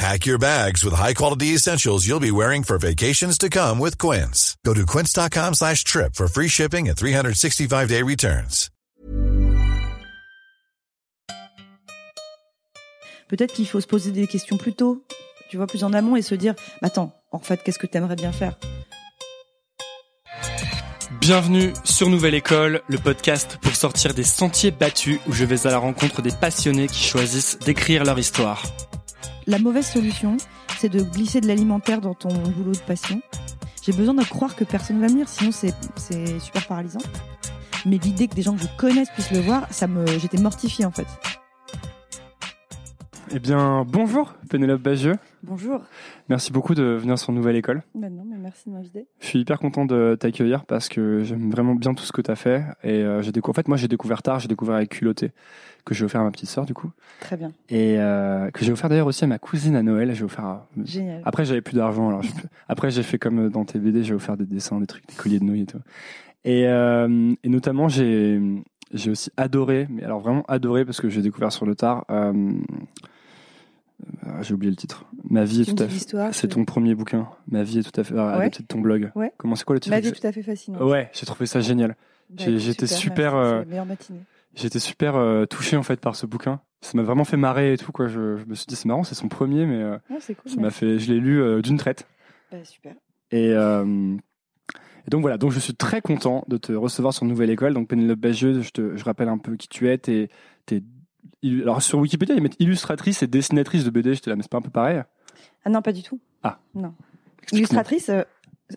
Pack your bags with high-quality essentials you'll be wearing for vacations to come with Quince. Go to quince.com slash trip for free shipping and 365-day returns. Peut-être qu'il faut se poser des questions plus tôt, tu vois, plus en amont et se dire, attends, en fait, qu'est-ce que tu aimerais bien faire? Bienvenue sur Nouvelle École, le podcast pour sortir des sentiers battus où je vais à la rencontre des passionnés qui choisissent d'écrire leur histoire. La mauvaise solution, c'est de glisser de l'alimentaire dans ton boulot de passion. J'ai besoin de croire que personne va venir, sinon c'est c'est super paralysant. Mais l'idée que des gens que je connaisse puissent le voir, ça me, j'étais mortifiée en fait. Eh bien, bonjour Pénélope Bagieux. Bonjour. Merci beaucoup de venir sur Nouvelle École. Ben non, mais merci de m'inviter. Je suis hyper content de t'accueillir parce que j'aime vraiment bien tout ce que tu as fait. Et euh, j'ai découvert, en fait, moi, j'ai découvert tard, j'ai découvert avec Culotté, que j'ai offert à ma petite sœur, du coup. Très bien. Et euh, que j'ai offert d'ailleurs aussi à ma cousine à Noël. J'ai offert à- Génial. Après, j'avais plus d'argent. Alors, après, j'ai fait comme dans tes BD, j'ai offert des dessins, des trucs, des colliers de nouilles et tout. Et, euh, et notamment, j'ai j'ai aussi adoré, mais alors vraiment adoré parce que j'ai découvert sur le tard. euh, euh, j'ai oublié le titre. Ma vie est tout à fait. C'est ton premier bouquin. Ma vie est tout à fait. ah, Ouais. adapté de ton blog. Ouais. Comment c'est quoi le titre Ma vie est tout à fait fascinante. Ouais, j'ai trouvé ça génial. J'étais super, merci, euh. J'étais super euh, touché en fait par ce bouquin. Ça m'a vraiment fait marrer et tout quoi. Je, je me suis dit c'est marrant, c'est son premier, mais euh, Ouais, c'est cool. ça m'a fait. Je l'ai lu euh, d'une traite. Bah, super. Et, et donc voilà, donc je suis très content de te recevoir sur Nouvelle École. Donc Pénélope Bagieux, je, te, je rappelle un peu qui tu es. T'es, alors sur Wikipédia, ils mettent illustratrice et dessinatrice de BD. J'étais là, mais c'est pas un peu pareil? Ah non, pas du tout. Ah. Non. Illustratrice, euh,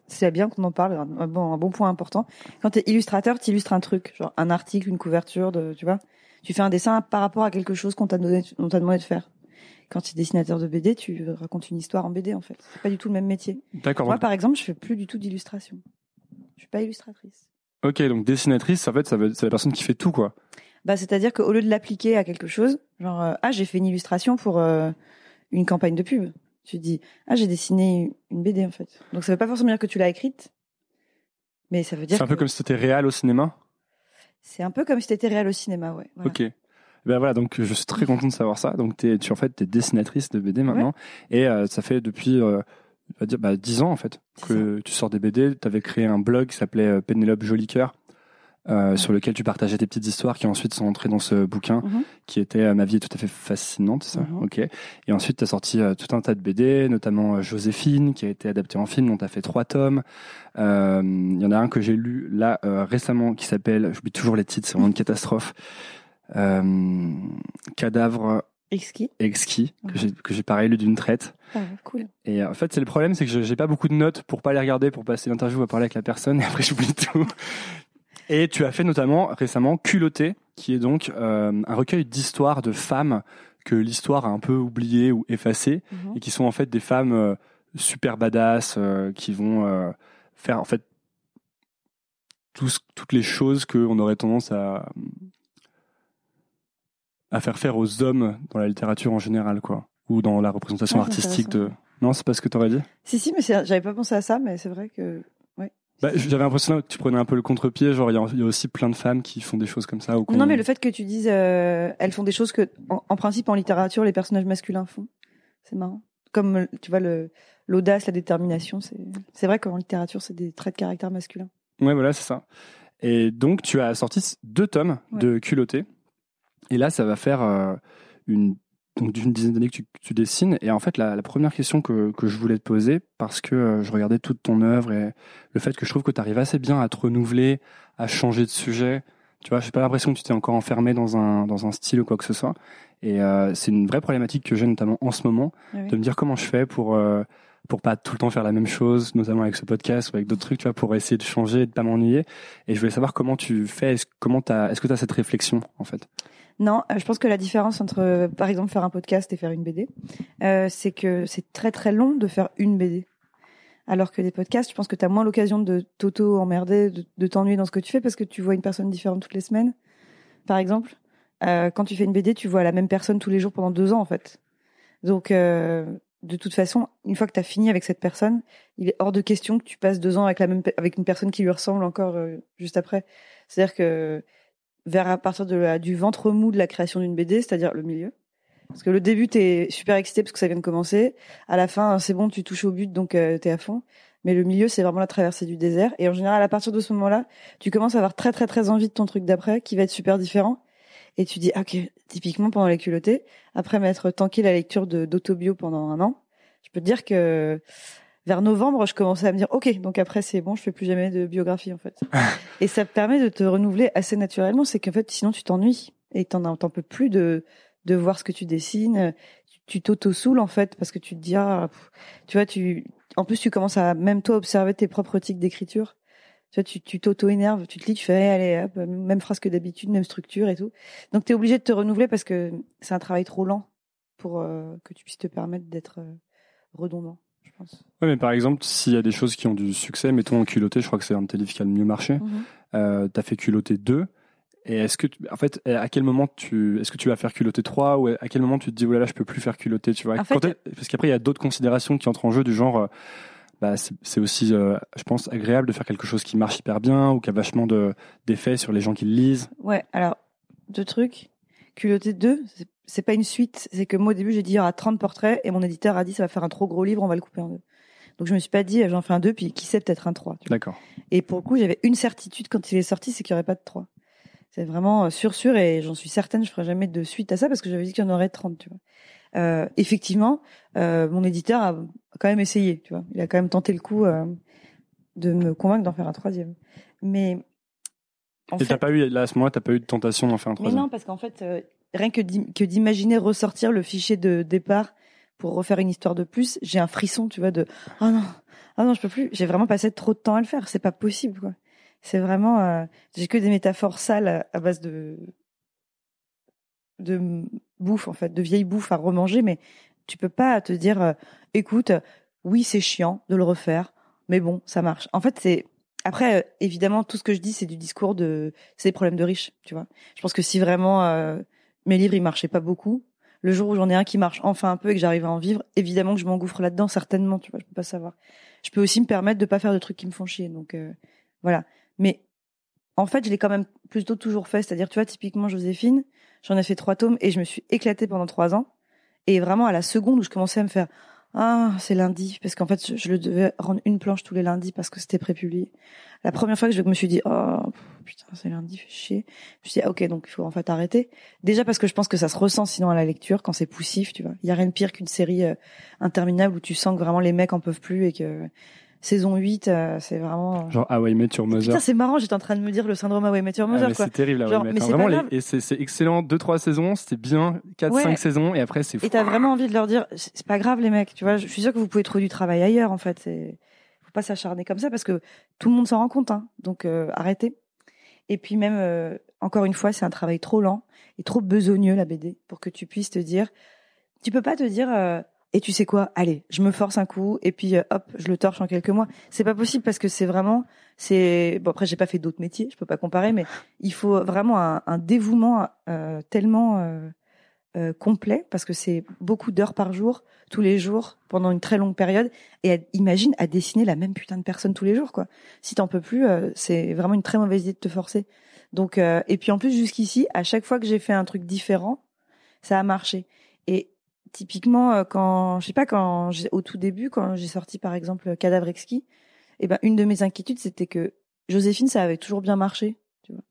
c'est bien qu'on en parle, un bon, un bon point important. Quand tu es illustrateur, tu illustres un truc, genre un article, une couverture, de, tu vois. Tu fais un dessin par rapport à quelque chose qu'on t'a donné, on t'a demandé de faire. Quand tu es dessinateur de BD, tu racontes une histoire en BD en fait. C'est pas du tout le même métier. D'accord. Moi, par exemple, je fais plus du tout d'illustration. Je suis pas illustratrice. Ok, donc dessinatrice, en fait, ça veut- c'est la personne qui fait tout quoi. Bah, c'est-à-dire qu'au lieu de l'appliquer à quelque chose, genre euh, ah j'ai fait une illustration pour euh, une campagne de pub, tu te dis ah j'ai dessiné une BD en fait. Donc ça veut pas forcément dire que tu l'as écrite, mais ça veut dire C'est un peu que comme si c'était réel au cinéma? c'est un peu comme si t'étais réel au cinéma, ouais. Voilà. Ok. Ben voilà, donc je suis très content de savoir ça. Donc t'es, tu en fait t'es dessinatrice de BD maintenant et euh, ça fait depuis dire bah, 10 ans en fait que tu sors des BD. Tu avais créé un blog qui s'appelait Pénélope Jolicoeur euh, sur lequel tu partageais tes petites histoires qui ensuite sont entrées dans ce bouquin Mhm. qui était euh, Ma vie est tout à fait fascinante, Mhm. Ok. Et ensuite tu as sorti euh, tout un tas de BD, notamment euh, Joséphine qui a été adaptée en film, dont tu as fait trois tomes. Il y en a un que j'ai lu là récemment qui s'appelle, j'oublie toujours les titres, c'est vraiment une catastrophe. Cadavre Exquis. exquis que j'ai pareil lu d'une traite Ah, cool. et en fait c'est le problème c'est que je- j'ai pas beaucoup de notes pour pas les regarder pour passer l'interview à parler avec la personne et après j'oublie tout et tu as fait notamment récemment culotté qui est donc euh, un recueil d'histoires de femmes que l'histoire a un peu oubliées ou effacées Mhm. et qui sont en fait des femmes euh, super badass euh, qui vont faire en fait tout ce- toutes les choses qu'on aurait tendance à à faire faire aux hommes dans la littérature en général quoi ou dans la représentation Ah, artistique de non c'est pas ce que t'aurais dit? Si si, mais j'avais pas pensé à ça, mais c'est vrai que. Bah, j'avais l'impression que tu prenais un peu le contre-pied, genre il y, a- il y a aussi plein de femmes qui font des choses comme ça. Ou Non, mais le fait que tu dises, euh, elles font des choses que, en, en principe, en littérature, les personnages masculins font, c'est marrant. Comme tu vois l'audace, la détermination, c'est vrai qu'en littérature, c'est des traits de caractère masculin. Ouais, voilà, c'est ça. Et donc, tu as sorti deux tomes de culotté. Et là, ça va faire euh, une, donc, d'une dizaine d'années que tu, tu dessines. Et en fait, la, la première question que, que je voulais te poser, parce que euh, je regardais toute ton œuvre et le fait que je trouve que tu arrives assez bien à te renouveler, à changer de sujet. Tu vois, j'ai pas l'impression que tu t'es encore enfermé dans un, dans un style ou quoi que ce soit. Et euh, c'est une vraie problématique que j'ai notamment en ce moment, Ouais, de me dire comment je fais pour euh, pour pas tout le temps faire la même chose, notamment avec ce podcast ou avec d'autres trucs, tu vois, pour essayer de changer et de pas m'ennuyer. Et je voulais savoir comment tu fais, comment t'as, est-ce que tu as cette réflexion en fait? Non, euh, je pense que la différence entre, euh, par exemple, faire un podcast et faire une BD, euh, c'est que c'est très très long de faire une BD. Alors que les podcasts, je pense que tu as moins l'occasion de t'auto-emmerder, de, de t'ennuyer dans ce que tu fais parce que tu vois une personne différente toutes les semaines. Par exemple, quand tu fais une BD, tu vois la même personne tous les jours pendant deux ans en fait. Donc, de toute façon, une fois que tu as fini avec cette personne, il est hors de question que tu passes deux ans avec la même avec une personne qui lui ressemble encore juste après. C'est-à-dire que vers à partir de la, du ventre mou de la création d'une BD, c'est-à-dire le milieu. Parce que le début, t'es super excité parce que ça vient de commencer. À la fin, c'est bon, tu touches au but, donc euh, t'es à fond. Mais le milieu, c'est vraiment la traversée du désert. Et en général, à partir de ce moment-là, tu commences à avoir très très très envie de ton truc d'après, qui va être super différent. Et tu dis, ah, ok, typiquement pendant les culottés, après m'être tanké la lecture de d'autobio pendant un an, je peux te dire que vers novembre, je commençais à me dire, ok, donc après c'est bon, je fais plus jamais de biographie en fait. et ça permet de te renouveler assez naturellement. C'est qu'en fait, sinon tu t'ennuies et t'en t'en peux plus de de voir ce que tu dessines. Tu- t'auto-soules en fait parce que tu te dis, ah, pff, tu vois, tu en plus tu commences à même toi observer tes propres tics d'écriture. Tu vois, tu t'auto-énerves, tu te lis, tu fais, allez, hop, même phrase que d'habitude, même structure et tout. Donc tu es obligé de te renouveler parce que c'est un travail trop lent pour euh, que tu puisses te permettre d'être euh, redondant, pense. Ouais, mais par exemple, s'il y a des choses qui ont du succès, mettons en culotté, je crois que c'est un de tes livres qui a le mieux marché. Euh, t'as fait culotté 2. Et est-ce que, tu- en fait, à quel moment tu, est-ce que tu vas faire culotté 3 ou à quel moment tu te dis, oh là là, je peux plus faire culotté, tu vois? En fait- Parce qu'après, il y a d'autres considérations qui entrent en jeu du genre, euh, bah, c'est aussi, euh, je pense, agréable de faire quelque chose qui marche hyper bien ou qui a vachement de, d'effets sur les gens qui le lisent. Ouais, alors, deux trucs. Culotté 2, c'est- c'est pas une suite. C'est que moi, au début, j'ai dit, il y aura 30 portraits et mon éditeur a dit, ça va faire un trop gros livre, on va le couper en deux. Donc, je me suis pas dit, j'en fais un 2, puis qui sait, peut-être un 3. tu vois. D'accord. Et pour le coup, j'avais une certitude quand il est sorti, c'est qu'il y aurait pas de 3. C'est vraiment euh, sûr, sûr, et j'en suis certaine, je ferai jamais de suite à ça parce que j'avais dit qu'il y en aurait 30, tu vois. Euh, effectivement, euh, mon éditeur a quand même essayé, tu vois. Il a quand même tenté le coup euh, de me convaincre d'en faire un troisième. Mais en Et fait, t'as pas eu, là, à ce moment-là, t'as pas eu de tentation d'en faire un mais troisième. non, parce qu'en fait, rien que d'im- que d'imaginer ressortir le fichier de départ pour refaire une histoire de plus, j'ai un frisson, tu vois, de ah non, ah non, je peux plus. J'ai vraiment passé trop de temps à le faire. C'est pas possible, quoi. C'est vraiment, euh, j'ai que des métaphores sales à, base de de bouffe en fait, de vieille bouffe à remanger, mais tu peux pas te dire, euh, écoute, oui c'est chiant de le refaire, mais bon ça marche. En fait c'est après euh, évidemment tout ce que je dis c'est du discours de, c'est des problèmes de riches, tu vois. Je pense que si vraiment euh, mes livres ils marchaient pas beaucoup, le jour où j'en ai un qui marche enfin un peu et que j'arrive à en vivre, évidemment que je m'engouffre là-dedans certainement, tu vois, je peux pas savoir. Je peux aussi me permettre de pas faire de trucs qui me font chier, donc euh, voilà. Mais en fait, je l'ai quand même plutôt toujours fait. C'est-à-dire, tu vois, typiquement Joséphine, j'en ai fait trois tomes et je me suis éclatée pendant trois ans. Et vraiment, à la seconde où je commençais à me faire Ah, c'est lundi, parce qu'en fait, je, le devais rendre une planche tous les lundis parce que c'était prépublié. La première fois que je me suis dit Oh, putain, c'est lundi, fait chier. Je me suis dit, ah, ok, donc il faut en fait arrêter. Déjà parce que je pense que ça se ressent sinon à la lecture quand c'est poussif, tu vois. Il y a rien de pire qu'une série euh, interminable où tu sens que vraiment les mecs en peuvent plus et que saison 8, euh, c'est vraiment. Genre How I Met Your Mother. Putain, c'est marrant, j'étais en train de me dire le syndrome How I Met Your Ah, Mother, c'est terrible, How I Genre, Met, mais Vraiment, les- et c'est excellent. Deux, trois saisons, c'était bien. Quatre, Ouais. cinq saisons, et après, c'est fou. Et t'as vraiment envie de leur dire, c'est pas grave les mecs, tu vois. Je suis sûre que vous pouvez trouver du travail ailleurs, en fait. Faut pas s'acharner comme ça parce que tout le monde s'en rend compte, hein. Donc euh, arrêtez. Et puis même, euh, encore une fois, c'est un travail trop lent et trop besogneux la BD pour que tu puisses te dire, tu peux pas te dire. Et tu sais quoi? Allez, je me force un coup et puis euh, hop, je le torche en quelques mois. C'est pas possible parce que c'est vraiment, c'est bon après j'ai pas fait d'autres métiers, je peux pas comparer, mais il faut vraiment un, dévouement euh, tellement euh, complet parce que c'est beaucoup d'heures par jour, tous les jours, pendant une très longue période. Et imagine à dessiner la même putain de personne tous les jours, quoi. Si t'en peux plus, c'est vraiment une très mauvaise idée de te forcer. Donc, et puis en plus jusqu'ici, à chaque fois que j'ai fait un truc différent, ça a marché. Et typiquement, euh, quand, je sais pas, quand au tout début, quand j'ai sorti par exemple Cadavre Exquis, eh ben une de mes inquiétudes c'était que Joséphine, ça avait toujours bien marché, tu vois.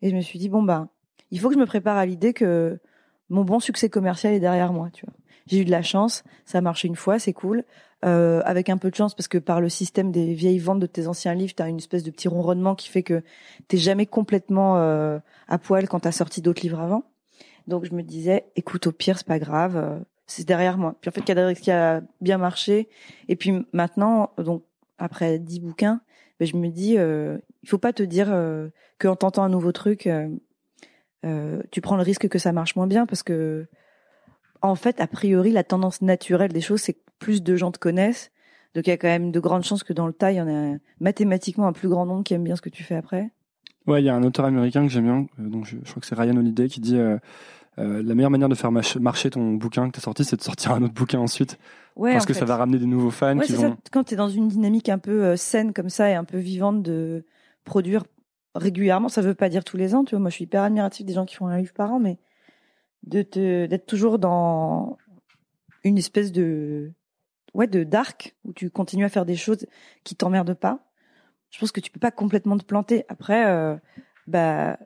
Et je me suis dit bon bah, il faut que je me prépare à l'idée que mon bon succès commercial est derrière moi, tu vois. J'ai eu de la chance, ça a marché une fois, c'est cool. Euh, avec un peu de chance parce que par le système des vieilles ventes de tes anciens livres, t'as une espèce de petit ronronnement qui fait que t'es jamais complètement euh, à poil quand t'as sorti d'autres livres avant. Donc je me disais, écoute, au pire, c'est pas grave, euh, c'est derrière moi. Puis en fait, Cadavre qui a bien marché. Et puis maintenant, donc après dix bouquins, ben, je me dis, euh, il faut pas te dire euh, qu'en tentant un nouveau truc, euh, euh, tu prends le risque que ça marche moins bien parce que en fait, a priori, la tendance naturelle des choses, c'est que plus de gens te connaissent. Donc il y a quand même de grandes chances que dans le tas, il y en a mathématiquement un plus grand nombre qui aime bien ce que tu fais après. Ouais, il y a un auteur américain que j'aime bien, donc je, je crois que c'est Ryan Holiday, qui dit euh, la meilleure manière de faire marcher ton bouquin que t'as sorti, c'est de sortir un autre bouquin ensuite, Ouais, parce en que fait. ça va ramener des nouveaux fans Ouais, qui c'est vont. ça. Quand tu es dans une dynamique un peu euh, saine comme ça et un peu vivante de produire régulièrement, ça veut pas dire tous les ans, tu vois. Moi, je suis hyper admirative des gens qui font un livre par an, mais de te d'être toujours dans une espèce de ouais de dark où tu continues à faire des choses qui t'emmerdent pas. Je pense que tu peux pas complètement te planter. Après, euh, bah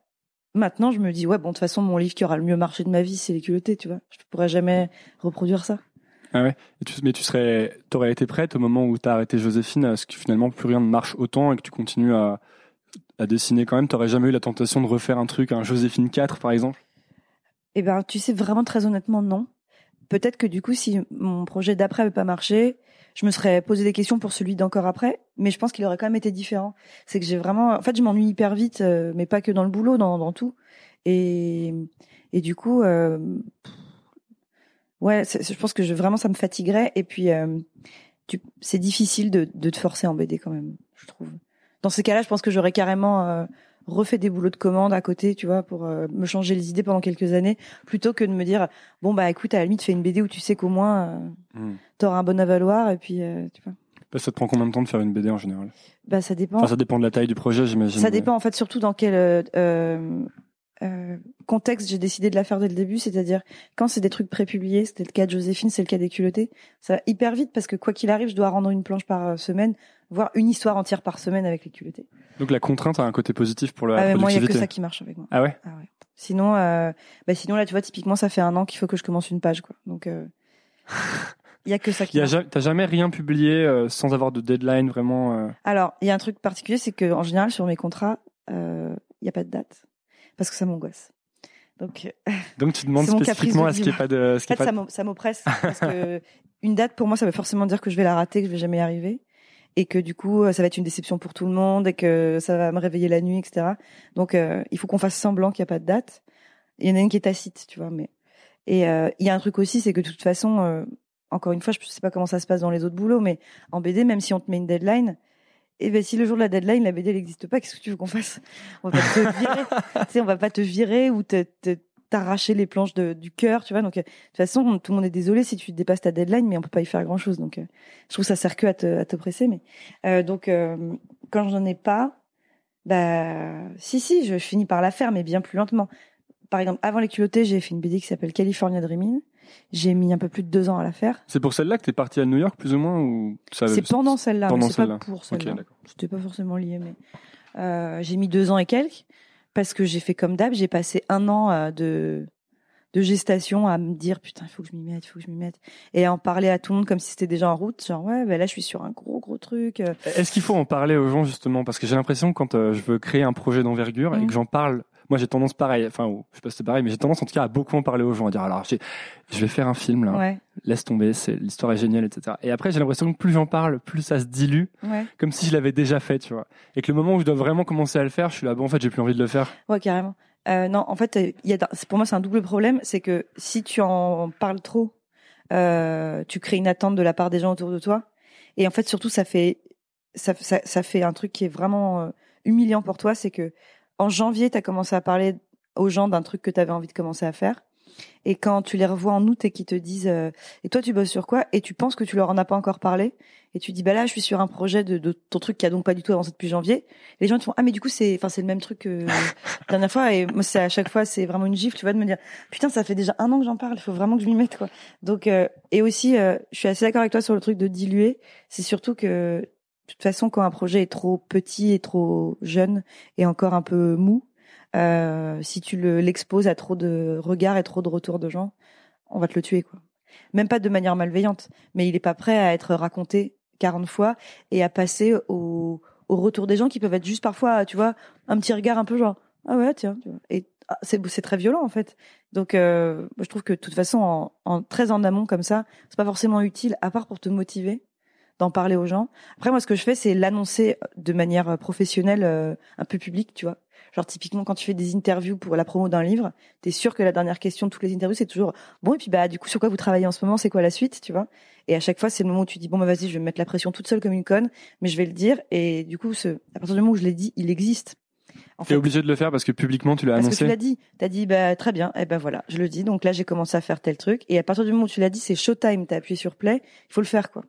maintenant, je me dis ouais bon de toute façon mon livre qui aura le mieux marché de ma vie, c'est les culottés, tu vois. Je pourrais jamais reproduire ça. Ah ouais. Mais tu serais, t'aurais été prête au moment où t'as arrêté Joséphine à ce que finalement plus rien ne marche autant et que tu continues à, à dessiner quand même. T'aurais jamais eu la tentation de refaire un truc, un Joséphine 4 par exemple? Eh ben, tu sais, vraiment très honnêtement, non. Peut-être que du coup, si mon projet d'après avait pas marché, je me serais posé des questions pour celui d'encore après, mais je pense qu'il aurait quand même été différent. C'est que j'ai vraiment, en fait, je m'ennuie hyper vite, euh, mais pas que dans le boulot, dans, tout. Et, et du coup, euh, ouais, je pense que vraiment ça me fatiguerait. Et puis, euh, c'est difficile de, de te forcer en BD quand même, je trouve. Dans ces cas-là, je pense que j'aurais carrément refait des boulots de commande à côté, tu vois, pour euh, me changer les idées pendant quelques années, plutôt que de me dire bon bah écoute, à la limite, fais une BD où tu sais qu'au moins euh, Hmm. t'auras un bon avaloir et puis euh, tu vois. Là, ça te prend combien de temps de faire une BD en général? Bah ça dépend. Enfin, ça dépend de la taille du projet, j'imagine. Ça dépend en fait surtout dans quel euh, euh, euh, contexte j'ai décidé de la faire dès le début, c'est-à-dire quand c'est des trucs prépubliés, c'était le cas de Joséphine, c'est le cas des culottés, ça va hyper vite parce que quoi qu'il arrive, je dois rendre une planche par euh, semaine, voire une histoire entière par semaine avec les culottés. Donc la contrainte a un côté positif pour la Ah, mais moi, il y a que productivité. ça qui marche avec moi. Ah ouais? Ah ouais. Sinon, euh, bah sinon là, tu vois, typiquement, ça fait un an qu'il faut que je commence une page, quoi. Donc, euh, il y a que ça qui ja- T'as jamais rien publié euh, sans avoir de deadline vraiment euh, Alors, il y a un truc particulier, c'est que en général, sur mes contrats, euh, il y a pas de date parce que ça m'angoisse. Donc, euh, Donc tu demandes spécifiquement à ce qu'il n'y ait pas de. ce en fait, ait pas ça m'oppresse parce que une date pour moi, ça veut forcément dire que je vais la rater, que je vais jamais y arriver, et que du coup, ça va être une déception pour tout le monde et que ça va me réveiller la nuit, etc. Donc, euh, il faut qu'on fasse semblant qu'il n'y a pas de date. Il y en a une qui est tacite, tu vois, mais et euh, il y a un truc aussi, c'est que de toute façon, euh, encore une fois, je sais pas comment ça se passe dans les autres boulots, mais en BD, même si on te met une deadline. Et ben si le jour de la deadline la BD n'existe pas, qu'est-ce que tu veux qu'on fasse? On va pas te virer, tu sais, on va pas te virer ou te, te- t'arracher les planches de- du cœur, tu vois. Donc euh, de toute façon, tout le monde est désolé si tu dépasses ta deadline, mais on peut pas y faire grand chose. Donc, euh, je trouve que ça sert que à te, à te presser. Mais euh, donc, quand j'en ai pas, bah, si, si, je finis par la faire, mais bien plus lentement. Par exemple, avant les culottés, j'ai fait une BD qui s'appelle California Dreaming. J'ai mis un peu plus de deux ans à la faire. C'est pour celle-là que t'es parti à New York plus ou moins ou C'est pendant celle-là, mais c'est pas celle-là. pour celle-là. d'accord. C'était pas forcément lié, mais euh, j'ai mis deux ans et quelques parce que j'ai fait comme d'hab. J'ai passé un an euh, de de gestation à me dire putain il faut que je m'y mette, il faut que je m'y mette et à en parler à tout le monde comme si c'était déjà en route. Genre ouais, ben là je suis sur un gros gros truc. euh. Est-ce qu'il faut en parler aux gens justement? Parce que j'ai l'impression que quand je veux créer un projet d'envergure et Mhm. que j'en parle, moi j'ai tendance pareil, enfin je sais pas si c'est pareil, mais j'ai tendance en tout cas à beaucoup en parler aux gens, à dire alors je vais faire un film là, Ouais, laisse tomber, c'est l'histoire est géniale, etc. Et après j'ai l'impression que plus j'en parle, plus ça se dilue, ouais, comme si je l'avais déjà fait, tu vois. Et que le moment où je dois vraiment commencer à le faire, je suis là, bon en fait j'ai plus envie de le faire. ouais carrément. Euh, non, en fait, il y a, c'est- pour moi c'est un double problème, c'est que si tu en parles trop, euh, tu crées une attente de la part des gens autour de toi, et en fait surtout ça fait ça, ça, ça fait un truc qui est vraiment euh, humiliant pour toi, c'est que en janvier, tu as commencé à parler aux gens d'un truc que tu avais envie de commencer à faire. Et quand tu les revois en août et qu'ils te disent euh, et toi tu bosses sur quoi? Et tu penses que tu leur en as pas encore parlé? Et tu dis bah là je suis sur un projet de, de ton truc qui a donc pas du tout avancé depuis janvier. les gens te font ah mais du coup c'est enfin c'est le même truc que la dernière fois et moi c'est à chaque fois c'est vraiment une gifle tu vois de me dire putain ça fait déjà un an que j'en parle il faut vraiment que je m'y mette quoi. Donc euh, et aussi euh, je suis assez d'accord avec toi sur le truc de diluer. C'est surtout que de toute façon quand un projet est trop petit et trop jeune et encore un peu mou euh, si tu le l'exposes à trop de regards et trop de retours de gens, on va te le tuer quoi. Même pas de manière malveillante, mais il est pas prêt à être raconté 40 fois et à passer au, au retour des gens qui peuvent être juste parfois, tu vois, un petit regard un peu genre ah ouais tiens, tu vois. et ah, c'est c'est très violent en fait. Donc euh, je trouve que de toute façon en, en très en amont comme ça, c'est pas forcément utile à part pour te motiver d'en parler aux gens. Après moi ce que je fais c'est l'annoncer de manière professionnelle euh, un peu publique, tu vois. Genre typiquement quand tu fais des interviews pour la promo d'un livre, t'es sûr que la dernière question de toutes les interviews c'est toujours bon et puis bah du coup sur quoi vous travaillez en ce moment, c'est quoi la suite, tu vois Et à chaque fois c'est le moment où tu dis bon bah vas-y je vais me mettre la pression toute seule comme une conne, mais je vais le dire et du coup ce, à partir du moment où je l'ai dit, il existe. En T'es obligé de le faire parce que publiquement tu l'as annoncé. Parce que tu l'as dit, t'as dit bah très bien, et eh ben voilà, je le dis. Donc là j'ai commencé à faire tel truc et à partir du moment où tu l'as dit, c'est showtime, t'as appuyé sur play, il faut le faire quoi.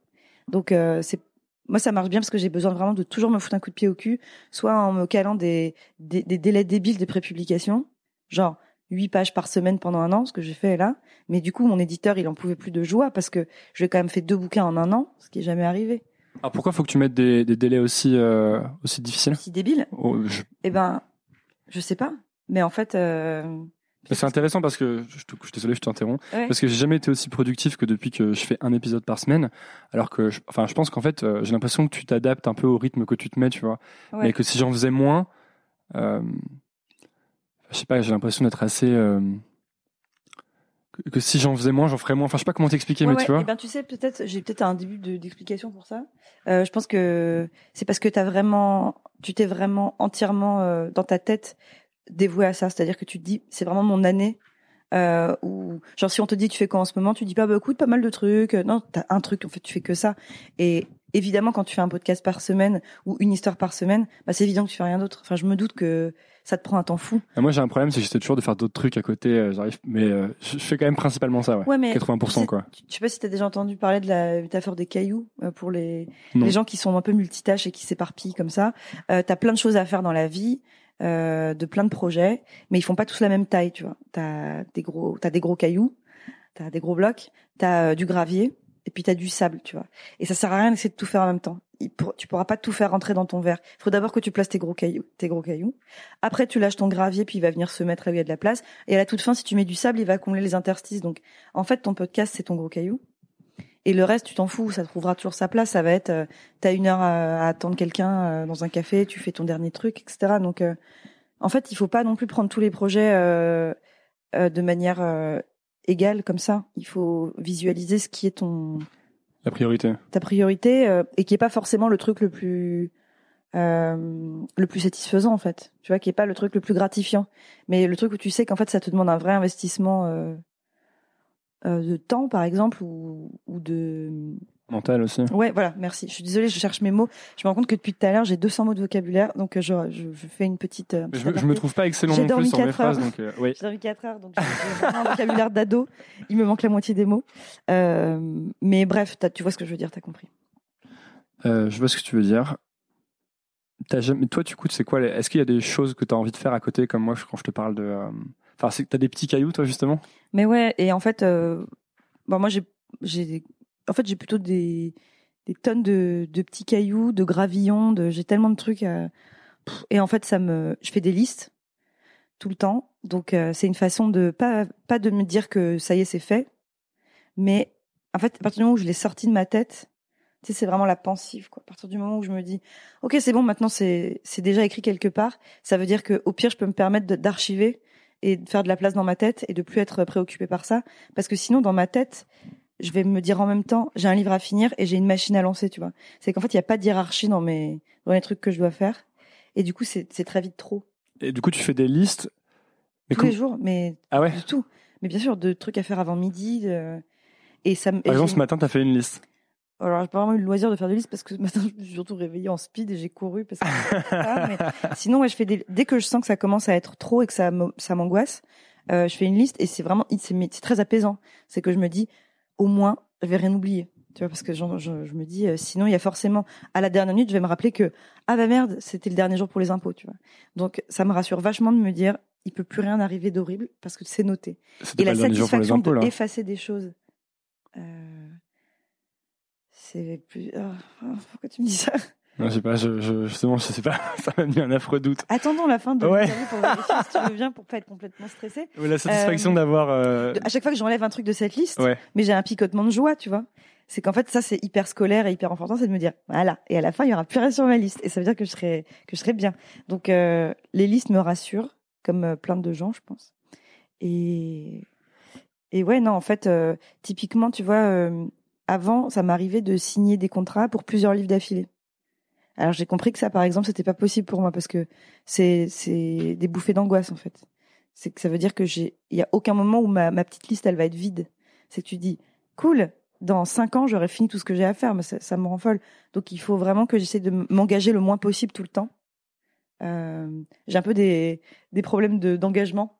Donc euh, c'est moi, ça marche bien parce que j'ai besoin vraiment de toujours me foutre un coup de pied au cul, soit en me calant des, des, des délais débiles de prépublication, genre huit pages par semaine pendant un an, ce que j'ai fait là. Mais du coup, mon éditeur, il en pouvait plus de joie parce que j'ai quand même fait deux bouquins en un an, ce qui est jamais arrivé. Alors pourquoi faut que tu mettes des, des délais aussi euh, aussi difficiles? Aussi débiles? Oh, Eh ben, je sais pas. Mais en fait, euh, c'est intéressant parce que je, te, je désolé, je t'interromps parce que j'ai jamais été aussi productif que depuis que je fais un épisode par semaine. Alors que, je, enfin, je pense qu'en fait, euh, j'ai l'impression que tu t'adaptes un peu au rythme que tu te mets, tu vois. Mais que si j'en faisais moins, euh, je sais pas, j'ai l'impression d'être assez euh, que, si j'en faisais moins, j'en ferais moins. Enfin, je sais pas comment t'expliquer, mais tu vois. Eh ben, tu sais, peut-être, j'ai peut-être un début d'explication pour ça. Euh, je pense que c'est parce que t'as vraiment, tu t'es vraiment entièrement dans ta tête dévoué à ça. C'est-à-dire que tu te dis, c'est vraiment mon année. Euh, ou genre si on te dit tu fais quoi en ce moment, tu dis pas bah écoute pas mal de trucs. Non, t'as un truc en fait, tu fais que ça. Et évidemment quand tu fais un podcast par semaine ou une histoire par semaine, bah c'est évident que tu fais rien d'autre. Enfin je me doute que ça te prend un temps fou. moi j'ai un problème, c'est que j'essaie toujours de faire d'autres trucs à côté. Euh, j'arrive, mais euh, je fais quand même principalement ça, ouais. ouais mais 80% quoi. Je sais pas si t'as déjà entendu parler de la métaphore des cailloux euh, pour les les gens qui sont un peu multitâches et qui s'éparpillent comme ça. Euh, t'as plein de choses à faire dans la vie euh, de plein de projets, mais ils font pas tous la même taille, tu vois. T'as des gros, t'as des gros cailloux, t'as des gros blocs, t'as euh, du gravier, et puis t'as du sable, tu vois. Et ça sert à rien d'essayer de tout faire en même temps. tu pourras pas tout faire rentrer dans ton verre. Il faut d'abord que tu places tes gros cailloux, tes gros cailloux. Après, tu lâches ton gravier, puis il va venir se mettre là où il y a de la place. Et à la toute fin, si tu mets du sable, il va combler les interstices. Donc, en fait, ton podcast, c'est ton gros caillou. Et le reste, tu t'en fous, ça trouvera toujours sa place. Ça va être, euh, t'as une heure à, attendre quelqu'un euh, dans un café, tu fais ton dernier truc, etc. Donc, euh, en fait, il faut pas non plus prendre tous les projets de manière égale comme ça. Il faut visualiser ce qui est ton la priorité. Ta priorité et qui est pas forcément le truc le plus le plus satisfaisant en fait. Tu vois, qui est pas le truc le plus gratifiant, mais le truc où tu sais qu'en fait ça te demande un vrai investissement de temps, par exemple, ou, ou de mental aussi. Ouais, voilà, merci. Je suis désolée, je cherche mes mots. Je me rends compte que depuis tout à l'heure, j'ai 200 mots de vocabulaire, donc euh, je, je, fais une petite. Euh, je, je, me trouve pas excellent non plus sur mes phrases, donc oui. J'ai dormi 4 heures, donc j'ai un vocabulaire d'ado. Il me manque la moitié des mots. mais bref, tu vois ce que je veux dire, t'as compris. je vois ce que tu veux dire. As jamais, toi, tu coûtes, c'est quoi Est-ce qu'il y a des choses que tu as envie de faire à côté, comme moi, quand je te parle de Enfin, c'est que t'as des petits cailloux, toi, justement? Mais ouais, et en fait, euh, bon, moi, j'ai, j'ai, en fait, j'ai plutôt des, tonnes de, petits cailloux, de gravillons, de, j'ai tellement de trucs. et en fait, ça me, je fais des listes tout le temps. Donc, euh, c'est une façon de pas, pas de me dire que ça y est, c'est fait, mais en fait, à partir du moment où je l'ai sorti de ma tête, tu sais, c'est vraiment la pensive, quoi. À partir du moment où je me dis, ok, c'est bon, maintenant c'est, c'est déjà écrit quelque part. Ça veut dire que au pire, je peux me permettre d'archiver et de faire de la place dans ma tête et de plus être préoccupé par ça. Parce que sinon dans ma tête je vais me dire en même temps j'ai un livre à finir et j'ai une machine à lancer tu vois. C'est qu'en fait il y a pas de hiérarchie dans mes dans les trucs que je dois faire. Et du coup c'est très vite trop. Et du coup tu fais des listes tous les jours mais ah ouais du tout. Mais bien sûr de trucs à faire avant midi et ça par exemple ce matin tu as fait une liste alors, j'ai pas vraiment eu le loisir de faire des listes parce que ce matin, je me suis surtout réveillée en speed et j'ai couru parce que mais sinon, ouais, je fais des, dès que je sens que ça commence à être trop et que ça, m'angoisse, euh, je fais une liste et c'est vraiment, c'est très apaisant. C'est que je me dis, au moins, je vais rien oublier. Tu vois, parce que je, je me dis, euh, sinon il y a forcément, à la dernière minute, je vais me rappeler que ah bah merde, c'était le dernier jour pour les impôts, tu vois. Donc ça me rassure vachement de me dire, il peut plus rien arriver d'horrible parce que c'est noté. Et la satisfaction impôts, là. d'effacer des choses, euh, c'est plus. oh, oh, pourquoi tu me dis ça? Non, je sais pas, je, je, justement, je sais pas. Ça m'a mis un affreux doute. Attendons la fin de Ouais. l'interview pour vérifier si tu veux bien pour pas être complètement stressé. Ouais, La satisfaction Euh, d'avoir. euh, À chaque fois que j'enlève un truc de cette liste, Ouais. mais j'ai un picotement de joie, tu vois. C'est qu'en fait, ça, c'est hyper scolaire et hyper enfantin, c'est de me dire, voilà. Et à la fin, il y aura plus rien sur ma liste. Et ça veut dire que je serai, que je serai bien. Donc, euh, les listes me rassurent, comme euh, plein de gens, je pense. Et, et ouais, non, en fait, typiquement, tu vois, avant, ça m'arrivait de signer des contrats pour plusieurs livres d'affilée. Alors, j'ai compris que ça, par exemple, c'était pas possible pour moi parce que c'est, des bouffées d'angoisse, en fait. C'est que ça veut dire que j'ai, il y a aucun moment où ma, petite liste, elle va être vide. C'est que tu dis, cool, dans cinq ans, j'aurai fini tout ce que j'ai à faire, mais ça, me rend folle. Donc, il faut vraiment que j'essaie de m'engager le moins possible tout le temps. Euh, j'ai un peu des, des problèmes de, d'engagement,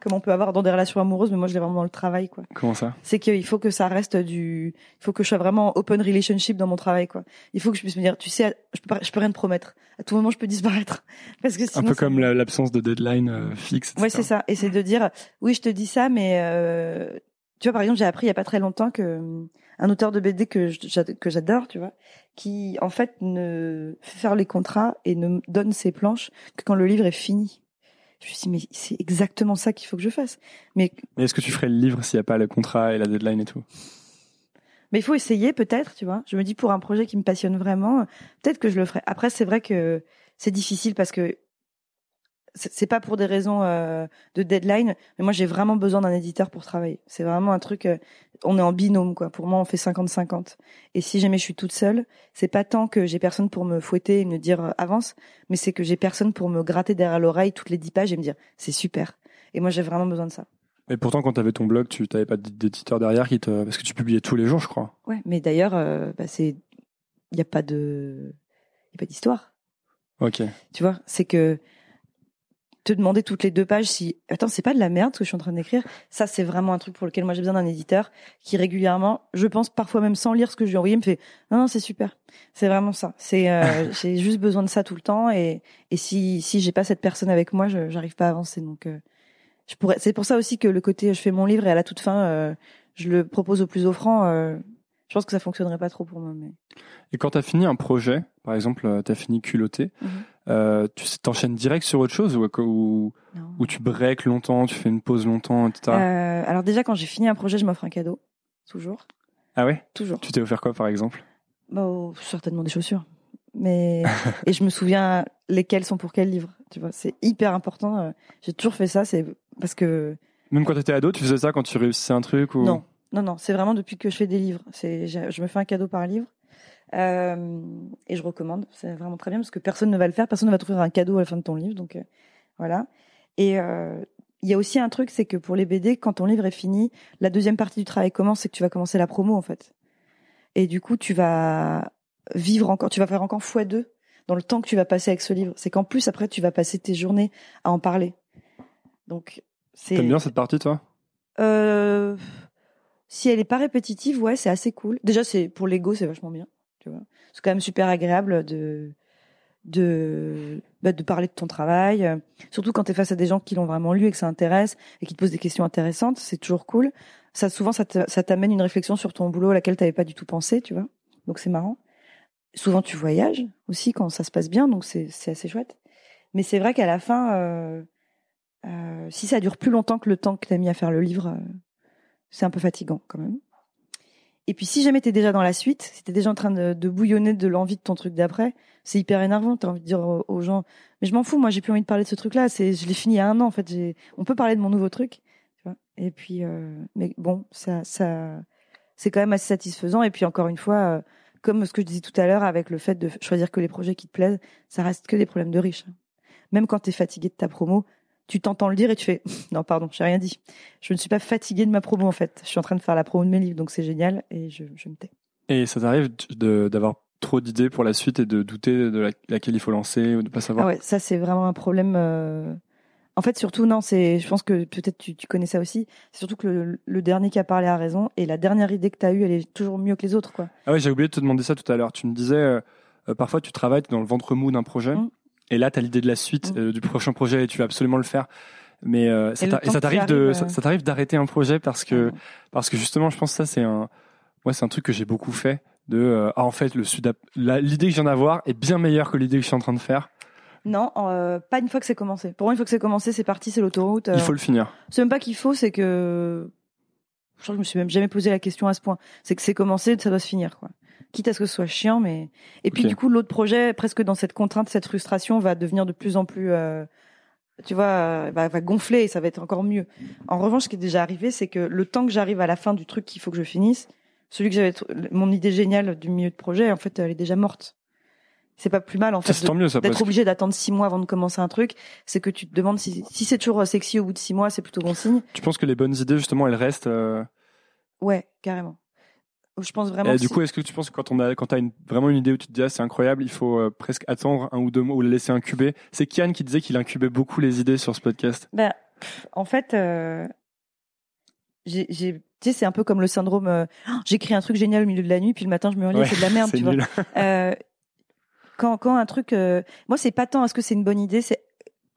comme on peut avoir dans des relations amoureuses, mais moi, je l'ai vraiment dans le travail, quoi. Comment ça? C'est qu'il faut que ça reste du, il faut que je sois vraiment open relationship dans mon travail, quoi. Il faut que je puisse me dire, tu sais, je peux, pas- je peux rien te promettre. À tout moment, je peux disparaître. Parce que Un peu comme la- l'absence de deadline euh, fixe. etc. Ouais, c'est ça. Et c'est de dire, oui, je te dis ça, mais euh, tu vois, par exemple, j'ai appris il y a pas très longtemps que euh, un auteur de BD que j'adore, tu vois, qui en fait ne fait faire les contrats et ne donne ses planches que quand le livre est fini. Je me suis dit, mais c'est exactement ça qu'il faut que je fasse. Mais Mais est-ce que tu ferais le livre s'il n'y a pas le contrat et la deadline et tout? Mais il faut essayer peut-être, tu vois. Je me dis pour un projet qui me passionne vraiment, peut-être que je le ferai. Après, c'est vrai que c'est difficile parce que c'est pas pour des raisons euh, de deadline, mais moi j'ai vraiment besoin d'un éditeur pour travailler. C'est vraiment un truc. euh, on est en binôme quoi. Pour moi, on fait 50-50. Et si jamais je suis toute seule, c'est pas tant que j'ai personne pour me fouetter et me dire euh, avance, mais c'est que j'ai personne pour me gratter derrière l'oreille toutes les dix pages et me dire c'est super. Et moi j'ai vraiment besoin de ça. Mais pourtant, quand tu avais ton blog, tu n'avais pas d'éditeur derrière qui te. Parce que tu publiais tous les jours, je crois. Ouais. Mais d'ailleurs, bah, c'est il y a pas de il y a pas d'histoire. Ok. Tu vois, c'est que te demander toutes les deux pages si attends c'est pas de la merde ce que je suis en train d'écrire? Ça c'est vraiment un truc pour lequel moi j'ai besoin d'un éditeur qui régulièrement je pense parfois même sans lire ce que je lui ai envoyé me fait non non c'est super. C'est vraiment ça. C'est euh, j'ai juste besoin de ça tout le temps et et si si j'ai pas cette personne avec moi je j'arrive pas à avancer donc euh, je pourrais c'est pour ça aussi que le côté je fais mon livre et à la toute fin euh, je le propose au plus offrant je pense que ça fonctionnerait pas trop pour moi mais Et quand tu as fini un projet, par exemple, tu as fini culotté, Mhm. Euh, tu t'enchaînes direct sur autre chose ou, ou, tu breaks longtemps, tu fais une pause longtemps, etc. Euh, alors déjà quand j'ai fini un projet je m'offre un cadeau toujours Ah ouais? Toujours Tu t'es offert quoi, par exemple? Bah, oh, certainement des chaussures. Mais et je me souviens lesquelles sont pour quel livre. Tu vois, c'est hyper important. euh, J'ai toujours fait ça, c'est parce que Même quand tu étais ado, tu faisais ça quand tu réussissais un truc ou... non, non, non, c'est vraiment depuis que je fais des livres. C'est, je me fais un cadeau par livre euh, et je recommande. C'est vraiment très bien parce que personne ne va le faire, personne ne va t'offrir un cadeau à la fin de ton livre. Donc euh, voilà. Et euh, il y a aussi un truc, c'est que pour les BD, quand ton livre est fini, la deuxième partie du travail commence, c'est que tu vas commencer la promo en fait. Et du coup, tu vas vivre encore, tu vas faire encore fois deux dans le temps que tu vas passer avec ce livre. C'est qu'en plus après, tu vas passer tes journées à en parler. Donc c'est. T'aimes bien cette partie, toi? Euh, si elle est pas répétitive, ouais, c'est assez cool. Déjà, c'est pour l'ego, c'est vachement bien. C'est quand même super agréable de de bah, de parler de ton travail, euh, surtout quand tu es face à des gens qui l'ont vraiment lu et que ça intéresse et qui te posent des questions intéressantes, c'est toujours cool. Ça souvent ça t'amène une réflexion sur ton boulot à laquelle tu pas du tout pensé, tu vois. Donc c'est marrant. Souvent tu voyages aussi quand ça se passe bien, donc c'est assez chouette. Mais c'est vrai qu'à la fin euh, euh, si ça dure plus longtemps que le temps que tu as mis à faire le livre, c'est un peu fatigant quand même. Et puis si jamais tu es déjà dans la suite, si tu es déjà en train de, bouillonner de l'envie de ton truc d'après, c'est hyper énervant. Tu as envie de dire aux, gens, mais je m'en fous, moi j'ai plus envie de parler de ce truc-là. C'est, je l'ai fini il y a un an en fait. On peut parler de mon nouveau truc. Et puis, euh, mais bon, ça, ça, c'est quand même assez satisfaisant. Et puis encore une fois, euh, comme ce que je disais tout à l'heure, avec le fait de choisir que les projets qui te plaisent, ça reste que des problèmes de riches. Même quand tu es fatigué de ta promo, tu t'entends le dire et tu fais non pardon j'ai rien dit je ne suis pas fatiguée de ma promo en fait je suis en train de faire la promo de mes livres donc c'est génial et je, je me tais Et ça t'arrive d'avoir trop d'idées pour la suite et de douter de la- laquelle il faut lancer ou de pas savoir? Ah ouais ça c'est vraiment un problème euh, En fait, surtout, non, c'est, je pense que peut-être tu, tu connais ça aussi. C'est surtout que le, le dernier qui a parlé a raison et la dernière idée que tu as eue, elle est toujours mieux que les autres, quoi. Ah ouais, j'ai oublié de te demander ça tout à l'heure. Tu me disais, euh, euh, parfois tu travailles dans le ventre mou d'un projet Mm. Et là tu as l'idée de la suite, Mm. euh, du prochain projet et tu veux absolument le faire. Mais euh, ça t'arrive de, ça, euh, ça t'arrive d'arrêter un projet parce que, parce que justement, je pense que ça c'est un, moi c'est un truc que j'ai beaucoup fait. De, euh, ah en fait, le sud, l'idée que je viens d'avoir est bien meilleure que l'idée que je suis en train de faire. Non, pas une fois que c'est commencé. Pour moi, une fois que c'est commencé, c'est parti, c'est l'autoroute. Il faut le finir. C'est même pas qu'il faut, c'est que je crois que je me suis même jamais posé la question à ce point. C'est que c'est commencé, ça doit se finir, quoi. Quitte à ce que ce soit chiant, mais et puis du coup l'autre projet, presque dans cette contrainte, cette frustration, va devenir de plus en plus, euh, tu vois, euh, va, va gonfler et ça va être encore mieux. En revanche, ce qui est déjà arrivé, c'est que le temps que j'arrive à la fin du truc qu'il faut que je finisse, celui que j'avais, mon idée géniale du milieu de projet, en fait, elle est déjà morte. C'est pas plus mal en fait c'est de- tant mieux ça. d'être obligé d'attendre six mois avant de commencer un truc, c'est que tu te demandes si, si c'est toujours sexy au bout de six mois, c'est plutôt bon signe. tu penses que les bonnes idées justement elles restent. euh, Ouais, carrément. Je pense vraiment. Et que du coup, est-ce que tu penses que quand on a, quand t'as une, vraiment une idée où tu te dis ah, c'est incroyable, il faut euh, presque attendre un ou deux mois ou la laisser incuber. C'est Kian qui disait qu'il incubait beaucoup les idées sur ce podcast. Ben, pff, en fait, euh, j'ai, j'ai- tu sais, c'est un peu comme le syndrome. euh, Oh, J'écris un truc génial au milieu de la nuit, puis le matin je me relève, Ouais, c'est de la merde, tu vois. Euh, quand, quand un truc, euh, moi, c'est pas tant est-ce que c'est une bonne idée, c'est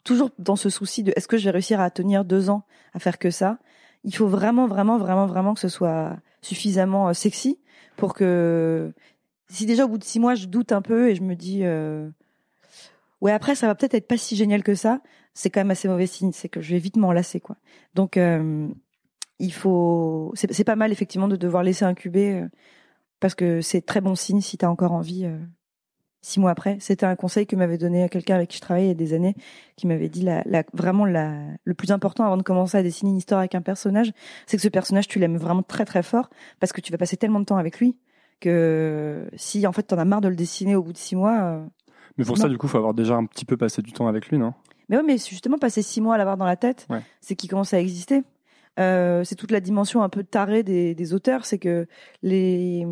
toujours dans ce souci de est-ce que je vais réussir à tenir deux ans à faire que ça? Il faut vraiment, vraiment, vraiment, vraiment que ce soit suffisamment euh, sexy pour que si déjà au bout de six mois je doute un peu et je me dis euh, ouais après ça va peut-être être pas si génial que ça, c'est quand même assez mauvais signe, c'est que je vais vite m'en lasser quoi. Donc euh, il faut, c'est pas mal effectivement de devoir laisser incuber parce que c'est très bon signe si tu as encore envie. Six mois après, c'était un conseil que m'avait donné quelqu'un avec qui je travaillais il y a des années, qui m'avait dit la, la, vraiment la, le plus important avant de commencer à dessiner une histoire avec un personnage, c'est que ce personnage tu l'aimes vraiment très très fort parce que tu vas passer tellement de temps avec lui que si en fait t'en as marre de le dessiner au bout de six mois, euh, Mais pour ça, du coup, faut avoir déjà un petit peu passé du temps avec lui, non? Mais ouais, mais justement passer six mois à l'avoir dans la tête, Ouais. c'est qu'il commence à exister. Euh, c'est toute la dimension un peu tarée des, auteurs, c'est que les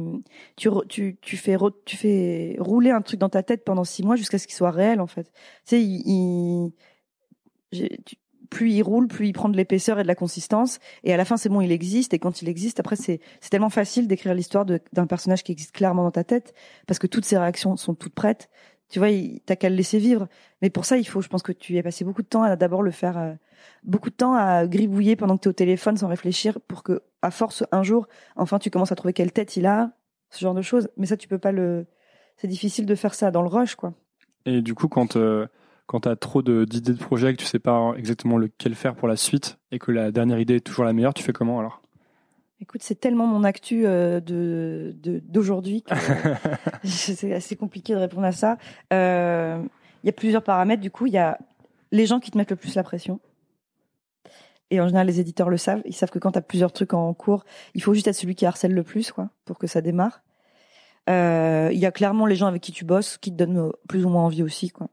tu, tu tu fais tu fais rouler un truc dans ta tête pendant six mois jusqu'à ce qu'il soit réel en fait. Tu sais, plus il roule, plus il prend de l'épaisseur et de la consistance, et à la fin c'est bon, il existe. Et quand il existe, après c'est tellement facile d'écrire l'histoire d'un personnage qui existe clairement dans ta tête parce que toutes ses réactions sont toutes prêtes. Tu vois, t'as qu'à le laisser vivre. Mais pour ça, il faut, je pense que tu as passé beaucoup de temps à d'abord le faire, euh, beaucoup de temps à gribouiller pendant que tu es au téléphone sans réfléchir pour que, à force, un jour, enfin, tu commences à trouver quelle tête il a, ce genre de choses. Mais ça, tu peux pas le. C'est difficile de faire ça dans le rush, quoi. Et du coup, quand euh, quand t'as trop de- d'idées de projet, que tu sais pas exactement lequel faire pour la suite, et que la dernière idée est toujours la meilleure, tu fais comment alors? Écoute, c'est tellement mon actu euh, de d'aujourd'hui que c'est assez compliqué de répondre à ça. Euh, Il y a plusieurs paramètres. Du coup, il y a les gens qui te mettent le plus la pression. Et en général, les éditeurs le savent. Ils savent que quand tu as plusieurs trucs en cours, il faut juste être celui qui harcèle le plus, quoi, pour que ça démarre. Euh, Il y a clairement les gens avec qui tu bosses, qui te donnent plus ou moins envie aussi, quoi.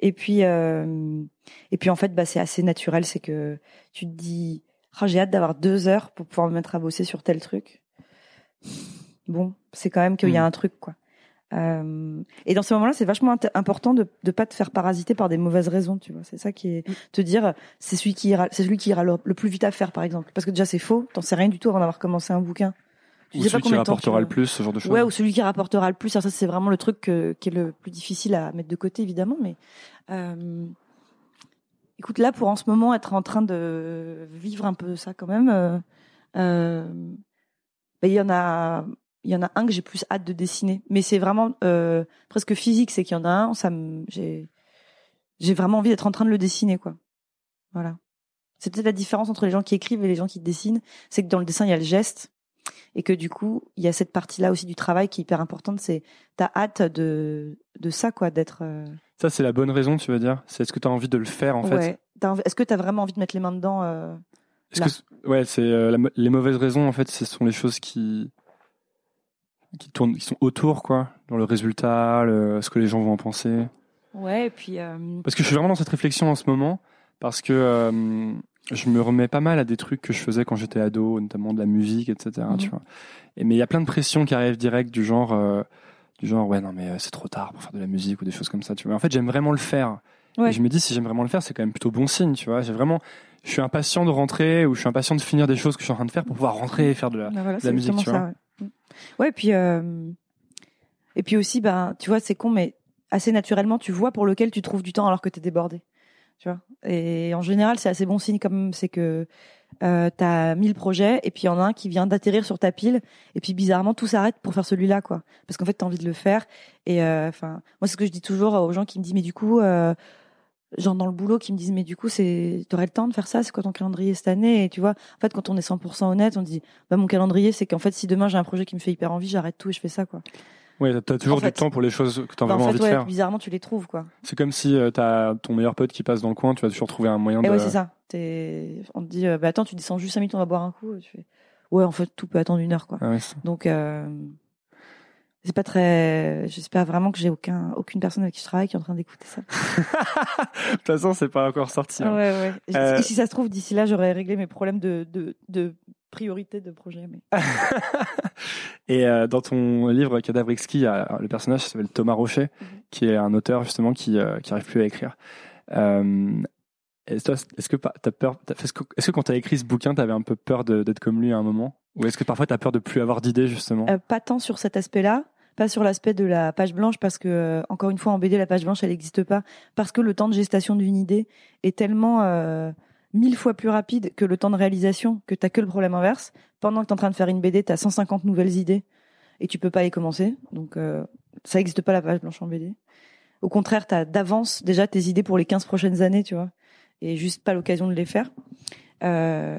Et puis, et puis en fait, bah, c'est assez naturel, c'est que tu te dis, Ah, j'ai hâte d'avoir deux heures pour pouvoir me mettre à bosser sur tel truc. Bon, c'est quand même qu'il y a Mm. un truc, quoi. Euh, et dans ce moment-là, c'est vachement important de ne pas te faire parasiter par des mauvaises raisons, tu vois. C'est ça qui est te dire, c'est celui qui ira, c'est celui qui ira le, le plus vite à faire, par exemple. Parce que déjà, c'est faux. T'en sais rien du tout avant d'avoir commencé un bouquin. Tu Ou sais pas celui qui rapportera le plus, ce genre de choses Ouais, ou celui qui rapportera le plus. Alors ça, c'est vraiment le truc que- qui est le plus difficile à mettre de côté, évidemment. Mais euh, écoute, là, pour en ce moment être en train de vivre un peu ça quand même, euh, euh, ben, il y en a, il y en a un que j'ai plus hâte de dessiner. Mais c'est vraiment euh, presque physique, c'est qu'il y en a un, ça j'ai vraiment envie d'être en train de le dessiner, quoi. Voilà. C'est peut-être la différence entre les gens qui écrivent et les gens qui dessinent, c'est que dans le dessin il y a le geste et que du coup il y a cette partie-là aussi du travail qui est hyper importante. C'est t'as hâte de de ça, quoi, d'être. euh, Ça, c'est la bonne raison, tu veux dire? C'est est-ce que tu as envie de le faire en fait? Ouais. Est-ce que t'as vraiment envie de mettre les mains dedans euh, que ouais, c'est euh, les mauvaises raisons en fait, ce sont les choses qui qui tournent, qui sont autour quoi, dans le résultat, le- ce que les gens vont en penser. Ouais, et puis. euh, Parce que je suis vraiment dans cette réflexion en ce moment, parce que je me remets pas mal à des trucs que je faisais quand j'étais ado, notamment de la musique, etc. Mhm. Tu vois. Et mais il y a plein de pressions qui arrivent direct du genre, du genre ouais non mais euh, c'est trop tard pour faire de la musique ou des choses comme ça. Tu vois. En fait, j'aime vraiment le faire. Ouais. Et je me dis, si j'aime vraiment le faire, c'est quand même plutôt bon signe, tu vois. J'ai vraiment, je suis impatient de rentrer ou je suis impatient de finir des choses que je suis en train de faire pour pouvoir rentrer et faire de la. Bah voilà, la c'est musique, tu ça, ouais. Ouais, puis euh, et puis aussi, ben, tu vois, c'est con, mais assez naturellement, tu vois pour lequel tu trouves du temps alors que t'es débordé, tu vois. Et en général, c'est assez bon signe, comme c'est que euh, t'as 1000 projets et puis il y en a un qui vient d'atterrir sur ta pile et puis bizarrement tout s'arrête pour faire celui-là, quoi. Parce qu'en fait, t'as envie de le faire. Et euh, enfin, moi, c'est ce que je dis toujours aux gens qui me disent, mais du coup. Euh, genre dans le boulot qui me disent mais du coup c'est t'aurais le temps de faire ça c'est quoi ton calendrier cette année? Et tu vois en fait quand on est 100% honnête on dit bah mon calendrier c'est qu'en fait si demain j'ai un projet qui me fait hyper envie j'arrête tout et je fais ça quoi Ouais, t'as- toujours En fait- du temps pour les choses que t'as Bah, en vraiment fait envie de faire. bizarrement tu les trouves quoi C'est comme si euh, t'as ton meilleur pote qui passe dans le coin, tu vas toujours trouver un moyen et de. ouais c'est ça on te dit euh, bah attends tu descends juste 5 minutes on va boire un coup Et tu fais ouais en fait tout peut attendre une heure quoi Ah ouais, donc euh, c'est pas très j'espère vraiment que j'ai aucun aucune personne avec qui je travaille qui est en train d'écouter ça de toute façon, c'est pas encore sorti. hein. ouais ouais Et Euh, si ça se trouve d'ici là j'aurais réglé mes problèmes de de, de priorité de projet mais Et euh, dans ton livre Cadavre Exquis, le personnage s'appelle Thomas Rocher, Mhm. qui est un auteur justement qui euh, qui arrive plus à écrire. Euh, est-ce que t'as peur Est-ce que, quand t'as écrit ce bouquin, t'avais un peu peur d'être comme lui à un moment, ou est-ce que parfois t'as peur de plus avoir d'idées justement? Euh, pas tant sur cet aspect-là, pas sur l'aspect de la page blanche, parce que encore une fois en BD la page blanche elle n'existe pas, parce que le temps de gestation d'une idée est tellement mille fois plus rapide que le temps de réalisation, que t'as que le problème inverse. Pendant que t'es en train de faire une BD, t'as 150 nouvelles idées et tu peux pas y commencer, donc euh, ça n'existe pas la page blanche en BD. Au contraire, t'as d'avance déjà tes idées pour les 15 prochaines années, tu vois, et juste pas l'occasion de les faire. Euh,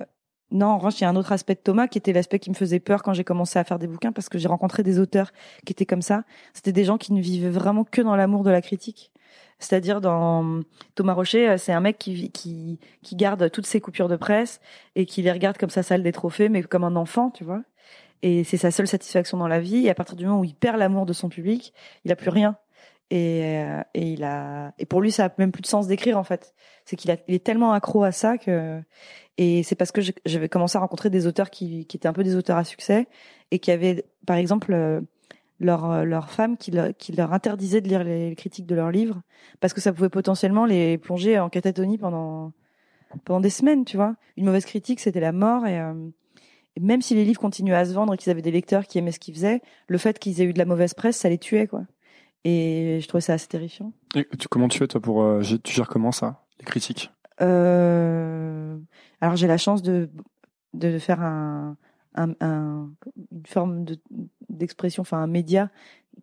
non, en revanche, il y a un autre aspect de Thomas qui était l'aspect qui me faisait peur quand j'ai commencé à faire des bouquins parce que j'ai rencontré des auteurs qui étaient comme ça. C'était des gens qui ne vivaient vraiment que dans l'amour de la critique. C'est-à-dire dans Thomas Rocher, euh, c'est un mec qui, qui, qui garde toutes ses coupures de presse et qui les regarde comme sa salle des trophées, mais comme un enfant, tu vois. Et c'est sa seule satisfaction dans la vie. Et à partir du moment où il perd l'amour de son public, il a plus rien. Et, euh, et il a, et pour lui, ça a même plus de sens d'écrire en fait. C'est qu'il a, il est tellement accro à ça que, et c'est parce que j'avais commencé à rencontrer des auteurs qui, qui étaient un peu des auteurs à succès et qui avaient, par exemple, euh, leur, euh, leur femme qui, leur- qui leur interdisait de lire les, critiques de leurs livres parce que ça pouvait potentiellement les plonger en catatonie pendant, pendant des semaines, tu vois. Une mauvaise critique, c'était la mort et, euh, et même si les livres continuaient à se vendre et qu'ils avaient des lecteurs qui aimaient ce qu'ils faisaient, le fait qu'ils aient eu de la mauvaise presse, ça les tuait, quoi. Et je trouvais ça assez terrifiant. Et tu, Comment tu fais toi pour euh, tu gères comment ça, les critiques? Euh, alors j'ai la chance de de faire un, un, un- une forme de d'expression, enfin un média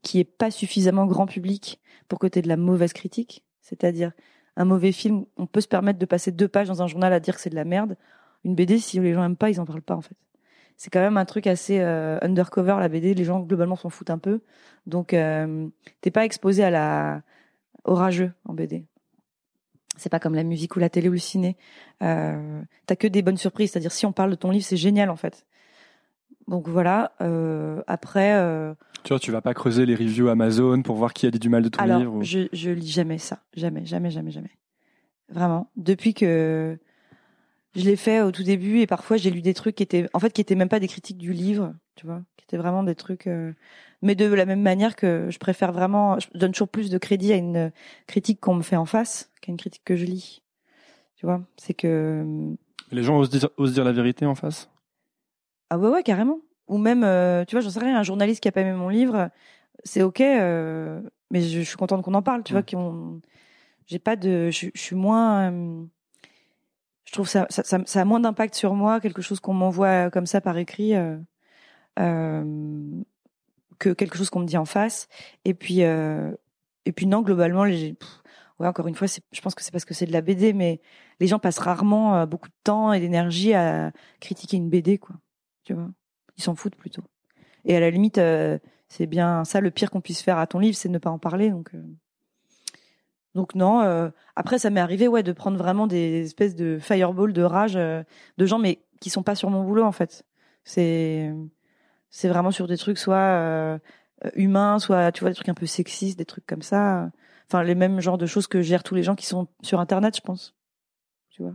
qui est pas suffisamment grand public pour que tu de la mauvaise critique. C'est-à-dire un mauvais film, on peut se permettre de passer deux pages dans un journal à dire que c'est de la merde. Une BD, si les gens aiment pas, ils en parlent pas en fait. C'est quand même un truc assez euh, undercover la BD. Les gens globalement s'en foutent un peu, donc euh, t'es pas exposé à la au rageux en BD. C'est pas comme la musique ou la télé ou le ciné. Euh, T'as que des bonnes surprises. C'est-à-dire si on parle de ton livre, c'est génial en fait. Donc voilà. Euh, après, euh, Tu vois, tu vas pas creuser les reviews Amazon pour voir qui a dit du mal de ton alors livre. ou- je je lis jamais ça, jamais, jamais, jamais, jamais. Vraiment. Depuis que je l'ai fait au tout début et parfois j'ai lu des trucs qui étaient, en fait, qui étaient même pas des critiques du livre, tu vois, qui étaient vraiment des trucs. euh, Mais de la même manière que je préfère vraiment, je donne toujours plus de crédit à une critique qu'on me fait en face qu'à une critique que je lis. Tu vois, c'est que Les gens osent dire, osent dire la vérité en face? Ah ouais, ouais, carrément. Ou même, euh, tu vois, j'en sais rien, un journaliste qui a pas aimé mon livre, c'est ok, euh, mais je, je suis contente qu'on en parle, tu vois, Mm. qu'on, j'ai pas de, je, je suis moins, euh, je trouve ça, ça, ça, ça a moins d'impact sur moi, quelque chose qu'on m'envoie comme ça par écrit, que quelque chose qu'on me dit en face. Et puis, et puis non, globalement, les, pff, ouais, encore une fois, je pense que c'est parce que c'est de la BD, mais les gens passent rarement beaucoup de temps et d'énergie à critiquer une BD, quoi. Tu vois, ils s'en foutent plutôt. Et à la limite, euh, c'est bien ça le pire qu'on puisse faire à ton livre, c'est ne pas en parler. Donc, euh, donc non. euh, après, ça m'est arrivé, ouais, de prendre vraiment des espèces de fireball de rage de gens, mais qui sont pas sur mon boulot en fait. C'est c'est vraiment sur des trucs soit humains, soit tu vois des trucs un peu sexistes, des trucs comme ça. Enfin, les mêmes genres de choses que gèrent tous les gens qui sont sur Internet, je pense. Tu vois.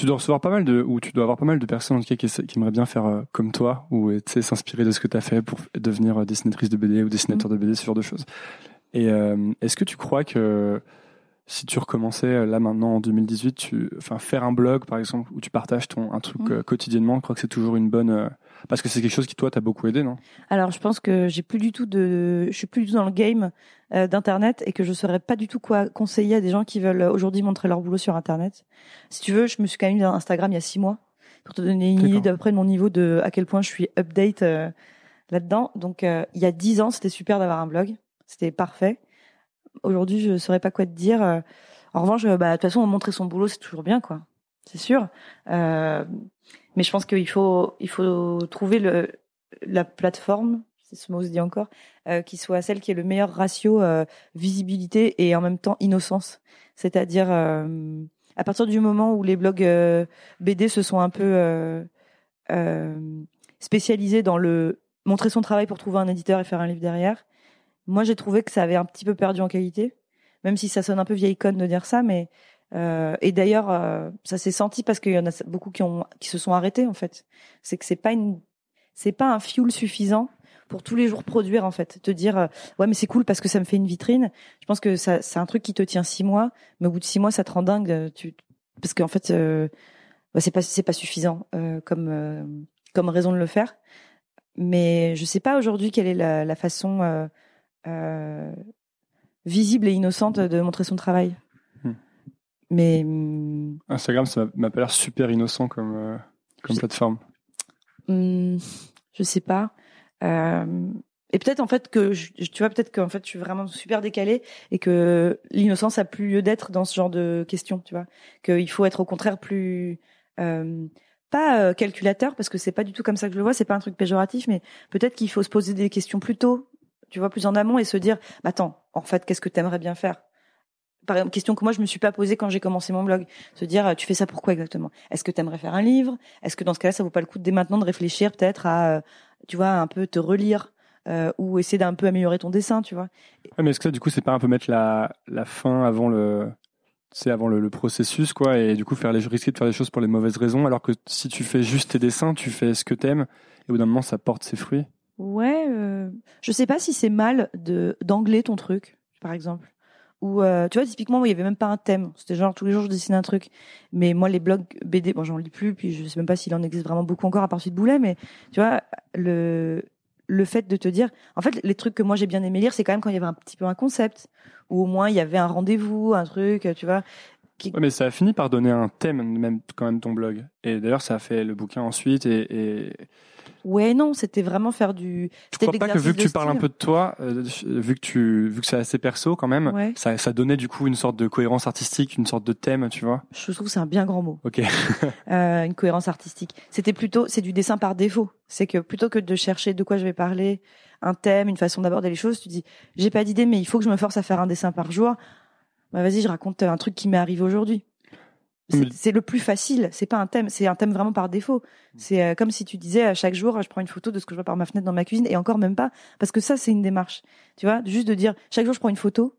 Tu dois recevoir pas mal de, ou tu dois avoir pas mal de personnes en tout cas qui, aimeraient bien faire euh, comme toi, ou euh, s'inspirer de ce que tu as fait pour devenir euh, dessinatrice de BD ou dessinateur de BD, ce genre de choses. Et est-ce que tu crois que si tu recommençais là maintenant en 2018, tu, enfin faire un blog par exemple où tu partages ton un truc Mhm. quotidiennement, je crois que c'est toujours une bonne, parce que c'est quelque chose qui toi t'a beaucoup aidé, non? Alors, je pense que j'ai plus du tout de, je suis plus du tout dans le game euh, d'internet et que je saurais pas du tout quoi conseiller à des gens qui veulent euh, aujourd'hui montrer leur boulot sur internet. Si tu veux, je me suis quand même mis dans Instagram il y a six mois pour te donner une idée d'à peu près de mon niveau de à quel point je suis update euh, là-dedans. Donc, euh, il y a dix ans, c'était super d'avoir un blog, c'était parfait. Aujourd'hui, je saurais pas quoi te dire. En revanche, bah, de toute façon, montrer son boulot, c'est toujours bien, quoi. C'est sûr. Euh, mais je pense qu'il faut, il faut trouver la plateforme, si ce mot se dit encore, euh, qui soit celle qui ait le meilleur ratio euh, visibilité et en même temps innocence. C'est-à-dire, euh, à partir du moment où les blogs BD se sont un peu spécialisés dans le montrer son travail pour trouver un éditeur et faire un livre derrière, moi j'ai trouvé que ça avait un petit peu perdu en qualité, même si ça sonne un peu vieille conne de dire ça, mais euh, et d'ailleurs, euh, ça s'est senti parce qu'il y en a beaucoup qui se sont arrêtés en fait. C'est que c'est pas pas un fuel suffisant pour tous les jours produire en fait. Te dire euh, ouais mais c'est cool parce que ça me fait une vitrine. Je pense que c'est un truc qui te tient six mois, mais au bout de six mois ça te rend dingue. parce qu'en fait bah, c'est pas suffisant comme raison de le faire. Mais je sais pas aujourd'hui quelle est la, façon visible et innocente de montrer son travail. Mais Instagram, ça m'a- pas l'air super innocent comme euh, comme plateforme. hum, je sais pas. Euh, et peut-être en fait que je- tu vois peut-être qu'en fait je suis vraiment super décalée et que l'innocence a plus lieu d'être dans ce genre de questions, tu vois. Qu'il faut être au contraire plus euh, pas calculateur parce que c'est pas du tout comme ça que je le vois. C'est pas un truc péjoratif, mais peut-être qu'il faut se poser des questions plus tôt, tu vois, plus en amont et se dire, bah, attends, en fait, qu'est-ce que t'aimerais bien faire? Par exemple, question que moi je me suis pas posée quand j'ai commencé mon blog, se dire euh, tu fais ça pourquoi exactement? Est-ce que tu aimerais faire un livre? Est-ce que dans ce cas-là ça vaut pas le coup dès maintenant de réfléchir peut-être à euh, tu vois un peu te relire euh, ou essayer d'un peu améliorer ton dessin, tu vois? Ouais, mais est-ce que ça, du coup, c'est pas un peu mettre la, la fin avant le, c'est avant le, le processus, quoi, et du coup faire les, risquer de faire des choses pour les mauvaises raisons, alors que si tu fais juste tes dessins, tu fais ce que t'aimes, et au bout d'un moment, ça porte ses fruits? Ouais, euh, je sais pas si c'est mal de d'angler ton truc, par exemple. Ou euh, tu vois typiquement il y avait même pas un thème, c'était genre tous les jours je dessine un truc. Mais moi les blogs BD, bon j'en lis plus puis je sais même pas s'il en existe vraiment beaucoup encore à part celui de Boulet mais tu vois le le fait de te dire en fait les trucs que moi j'ai bien aimé lire c'est quand même quand il y avait un petit peu un concept ou au moins il y avait un rendez-vous, un truc, tu vois. Qui... Mais ça a fini par donner un thème, même, quand même, ton blog. Et d'ailleurs, ça a fait le bouquin ensuite, et Ouais non, c'était vraiment faire du je crois pas que vu que tu parles un peu de toi, euh, vu que tu, vu que c'est assez perso quand même, Ouais. ça, ça donnait du coup une sorte de cohérence artistique, une sorte de thème, tu vois? Je trouve que c'est un bien grand mot. Ok. euh, une cohérence artistique. C'était plutôt, c'est du dessin par défaut. C'est que plutôt que de chercher de quoi je vais parler, un thème, une façon d'aborder les choses, tu dis, j'ai pas d'idée, mais il faut que je me force à faire un dessin par jour. Bah vas-y, je raconte un truc qui m'est arrivé aujourd'hui. C'est le plus facile. C'est pas un thème, c'est un thème vraiment par défaut. C'est euh, comme si tu disais à chaque jour, je prends une photo de ce que je vois par ma fenêtre dans ma cuisine, et encore même pas, parce que ça c'est une démarche. Tu vois, juste de dire chaque jour je prends une photo,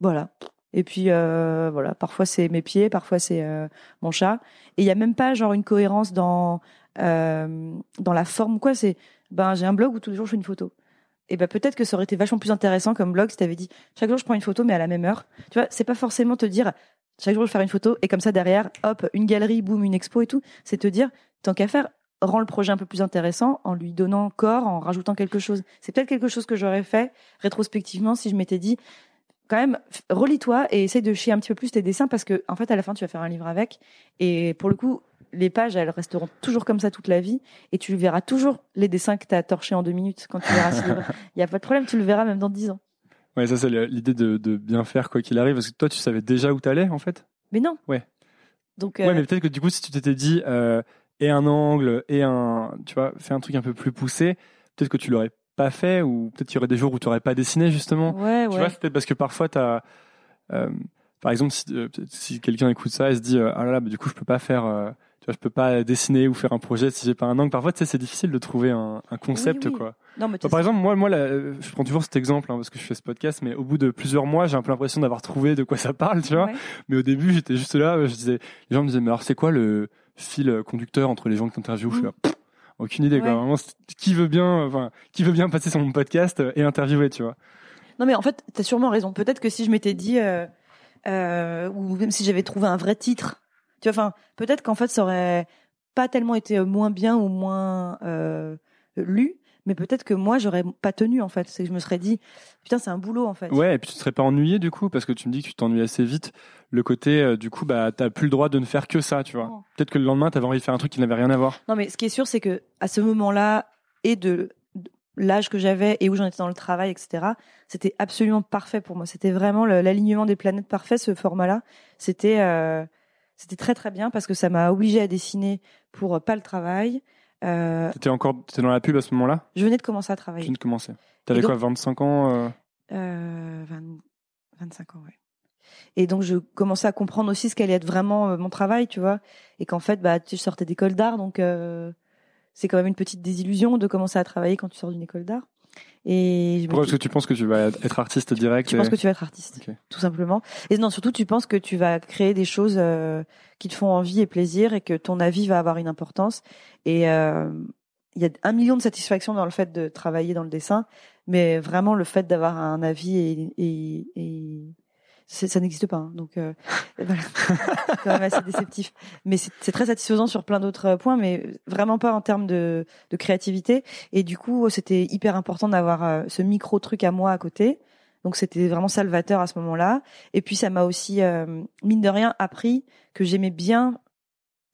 voilà. Et puis euh, voilà, parfois c'est mes pieds, parfois c'est euh, mon chat. Et il y a même pas genre une cohérence dans euh, dans la forme quoi. C'est ben j'ai un blog où tous les jours je fais une photo. Et ben peut-être que ça aurait été vachement plus intéressant comme blog si t'avais dit chaque jour je prends une photo mais à la même heure. Tu vois, c'est pas forcément te dire chaque jour je vais faire une photo et comme ça derrière hop une galerie boum une expo et tout. C'est te dire tant qu'à faire rend le projet un peu plus intéressant en lui donnant corps, en rajoutant quelque chose. C'est peut-être quelque chose que j'aurais fait rétrospectivement si je m'étais dit, quand même, relis-toi et essaye de chier un petit peu plus tes dessins parce que, en fait, à la fin, tu vas faire un livre avec. Et pour le coup, les pages, elles resteront toujours comme ça toute la vie et tu verras toujours les dessins que tu as torchés en deux minutes quand tu verras ce livre. Il n'y a pas de problème, tu le verras même dans dix ans. Ouais, ça c'est l'idée de, de bien faire quoi qu'il arrive. Parce que toi, tu savais déjà où t'allais en fait? Mais non. Ouais. Donc, Ouais, euh, mais peut-être que du coup, si tu t'étais dit euh, et un angle et un, tu vois, fais un truc un peu plus poussé, peut-être que tu l'aurais pas fait ou peut-être qu'il y aurait des jours où tu aurais pas dessiné justement. ouais, Tu ouais. vois, c'est peut-être parce que parfois t'as, euh, par exemple, si, euh, si quelqu'un écoute ça et se dit euh, ah là là, bah, du coup, je peux pas faire, tu vois, je peux pas dessiner ou faire un projet si j'ai pas un angle. Parfois, tu sais, c'est difficile de trouver un, un concept Oui, oui. quoi. Non, mais Bah, par exemple, moi, moi, là, euh, je prends toujours cet exemple hein, parce que je fais ce podcast, mais au bout de plusieurs mois, j'ai un peu l'impression d'avoir trouvé de quoi ça parle, tu vois. Ouais. Mais au début, j'étais juste là, je disais, les gens me disaient, mais alors c'est quoi le fil conducteur entre les gens que t'interviews? Je suis là, Pff, aucune idée, quoi. Vraiment, qui veut bien, enfin, qui veut bien passer sur mon podcast et interviewer, tu vois. Non, mais en fait, t'as sûrement raison. Peut-être que si je m'étais dit, euh, euh, ou même si j'avais trouvé un vrai titre, tu vois, enfin, peut-être qu'en fait, ça aurait pas tellement été moins bien ou moins euh, lu, mais peut-être que moi, j'aurais pas tenu, en fait. C'est que je me serais dit, putain, c'est un boulot, en fait. Ouais, et puis tu te serais pas ennuyé du coup, parce que tu me dis que tu t'ennuies assez vite. Le côté, euh, du coup, bah, t'as plus le droit de ne faire que ça, tu vois. Peut-être que le lendemain, t'avais envie de faire un truc qui n'avait rien à voir. Non, mais ce qui est sûr, c'est que à ce moment-là, et de, de l'âge que j'avais et où j'en étais dans le travail, etc., c'était absolument parfait pour moi. C'était vraiment l'alignement des planètes parfait, ce format-là. C'était euh, c'était très très bien parce que ça m'a obligé à dessiner pour euh, pas le travail. Euh, T'étais encore, t'étais dans la pub à ce moment-là? je venais de commencer à travailler. viens de commencer. T'avais donc- quoi, 25 ans euh, Euh, 20 25 ans, ouais. Et donc je commençais à comprendre aussi ce qu'allait être vraiment euh, mon travail, tu vois, et qu'en fait, bah, tu je sortais d'école d'art, donc euh, c'est quand même une petite désillusion de commencer à travailler quand tu sors d'une école d'art. Et Pourquoi Parce que tu penses que tu vas être artiste direct tu et- penses que tu vas être artiste, tout simplement. Et non, surtout, tu penses que tu vas créer des choses euh, qui te font envie et plaisir, et que ton avis va avoir une importance. Et euh, il y a un million de satisfactions dans le fait de travailler dans le dessin, mais vraiment le fait d'avoir un avis et, et, ça n'existe pas. hein. Donc euh, voilà, c'est quand même assez déceptif. Mais c'est très satisfaisant sur plein d'autres points, mais vraiment pas en termes de, de créativité. Et du coup, c'était hyper important d'avoir euh, ce micro truc à moi à côté. Donc c'était vraiment salvateur à ce moment-là. Et puis ça m'a aussi, euh, mine de rien, appris que j'aimais bien